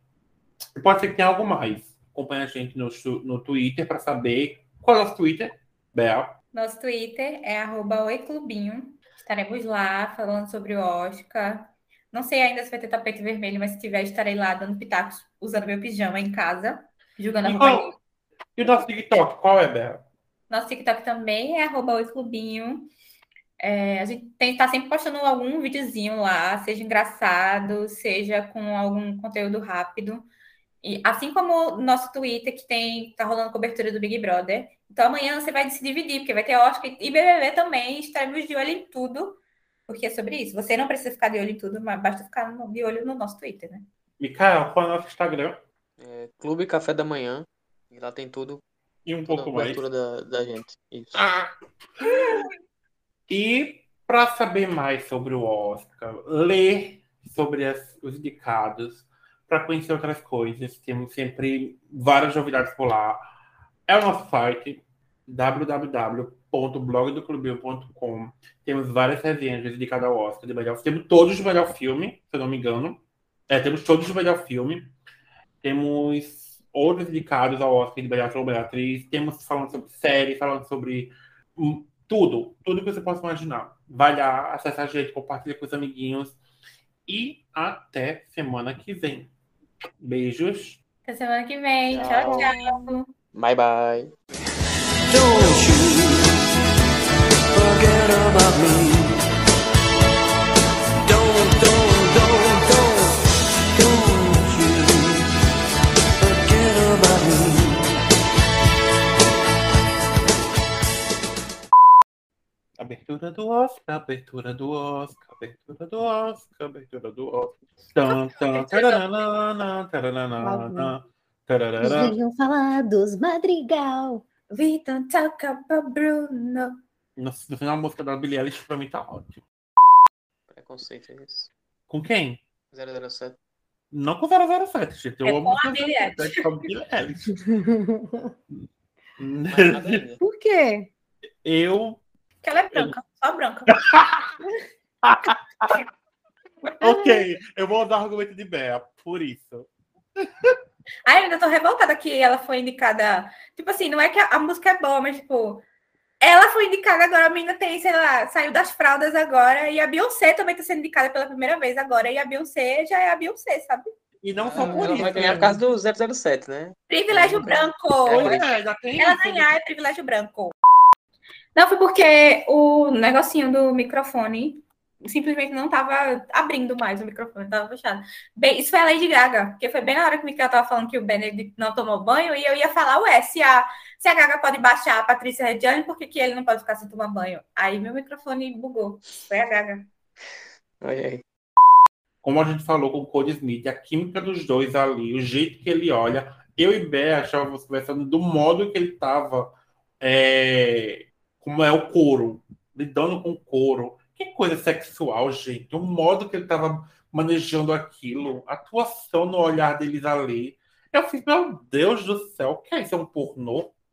Speaker 4: E pode ser que tenha algo mais. Acompanhe a gente no, no Twitter para saber qual é o nosso Twitter, Bel.
Speaker 1: Nosso Twitter é oiclubinho. Estaremos lá falando sobre o Oscar. Não sei ainda se vai ter tapete vermelho, mas se tiver, estarei lá dando pitacos, usando meu pijama em casa, julgando a roupa.
Speaker 4: qual- e o nosso TikTok, qual é, Bel?
Speaker 1: Nosso TikTok também é arroba oiclubinho. É, a gente tem tá sempre postando algum videozinho lá, seja engraçado, seja com algum conteúdo rápido. E assim como o nosso Twitter, que tem tá rolando cobertura do Big Brother. Então amanhã você vai se dividir, porque vai ter Oscar e BBB também. Estaremos de olho em tudo, porque é sobre isso. Você não precisa ficar de olho em tudo, mas basta ficar no- de olho no nosso Twitter, né?
Speaker 4: Micael, qual é o nosso Instagram?
Speaker 2: É, Clube Café da Manhã. E lá tem tudo,
Speaker 4: E um pouco mais.
Speaker 2: cobertura da, da gente. Isso.
Speaker 4: E para saber mais sobre o Oscar, ler sobre as- os indicados, para conhecer outras coisas, temos sempre várias novidades por lá. É o nosso site www.blogdoclubinho.com. Temos várias resenhas dedicadas ao Oscar de melhor. Temos todos de melhor filme, se eu não me engano. É, temos todos de melhor filme. Temos outros indicados ao Oscar de melhor ator, melhor atriz. Temos falando sobre série, falando sobre hum, tudo, tudo que você possa imaginar. Vai lá, acessa a gente, compartilha com os amiguinhos. E até semana que vem. Beijos.
Speaker 1: Até semana que vem. Tchau,
Speaker 2: Tchau.
Speaker 1: tchau.
Speaker 2: Bye, bye.
Speaker 4: Abertura do Oscar, abertura do Oscar. Abertura do Oscar, abertura do Oscar. Tan, tan, taranana, taranana, tararara.
Speaker 3: Venham falar dos Madrigal.
Speaker 1: We don't talk about Bruno.
Speaker 4: No, no final, a música da Billie Eilish pra mim tá ótima.
Speaker 2: Preconceito é isso.
Speaker 4: Com quem?
Speaker 2: 007.
Speaker 4: Não com 007, gente. Eu
Speaker 1: É
Speaker 4: amo
Speaker 1: com a Billie
Speaker 4: 007,
Speaker 1: Eilish.
Speaker 4: com a Billie Eilish.
Speaker 2: Mas nada ainda.
Speaker 3: Por quê?
Speaker 4: Eu.
Speaker 1: Porque ela é branca, só branca.
Speaker 4: Ok, eu vou dar o argumento de Bea, por isso.
Speaker 1: Ai, ainda tô revoltada que ela foi indicada. Tipo assim, não é que a, a música é boa, mas tipo. Ela foi indicada agora, a menina tem, sei lá, saiu das fraldas agora. E a Beyoncé também tá sendo indicada pela primeira vez agora. E a Beyoncé já é a Beyoncé, sabe?
Speaker 4: E não só
Speaker 2: Ah,
Speaker 4: por
Speaker 2: ela
Speaker 4: isso.
Speaker 2: vai ganhar por causa do 007, né?
Speaker 1: Privilégio branco.
Speaker 4: Pois é, já tem
Speaker 1: Ela
Speaker 4: isso.
Speaker 1: ganhar é privilégio branco. Não, foi porque o negocinho do microfone simplesmente não tava abrindo mais o microfone, tava fechado. Bem, isso foi a Lady Gaga, porque foi bem na hora que o Mikael tava falando que o Benedict não tomou banho, e eu ia falar, ué, se a, se a Gaga pode baixar a Patrícia Reggiani, por que, que ele não pode ficar sem tomar banho? Aí meu microfone bugou. Foi a Gaga.
Speaker 2: Olha aí.
Speaker 4: Como a gente falou com o Cody Smith, a química dos dois ali, o jeito que ele olha. Eu e Bea achávamos conversando do modo que ele tava, é, como é o couro, lidando com o couro. Que coisa sexual, gente. O modo que ele tava manejando aquilo, a atuação no olhar deles ali. Eu fiz, meu Deus do céu, o que é isso? É um pornô?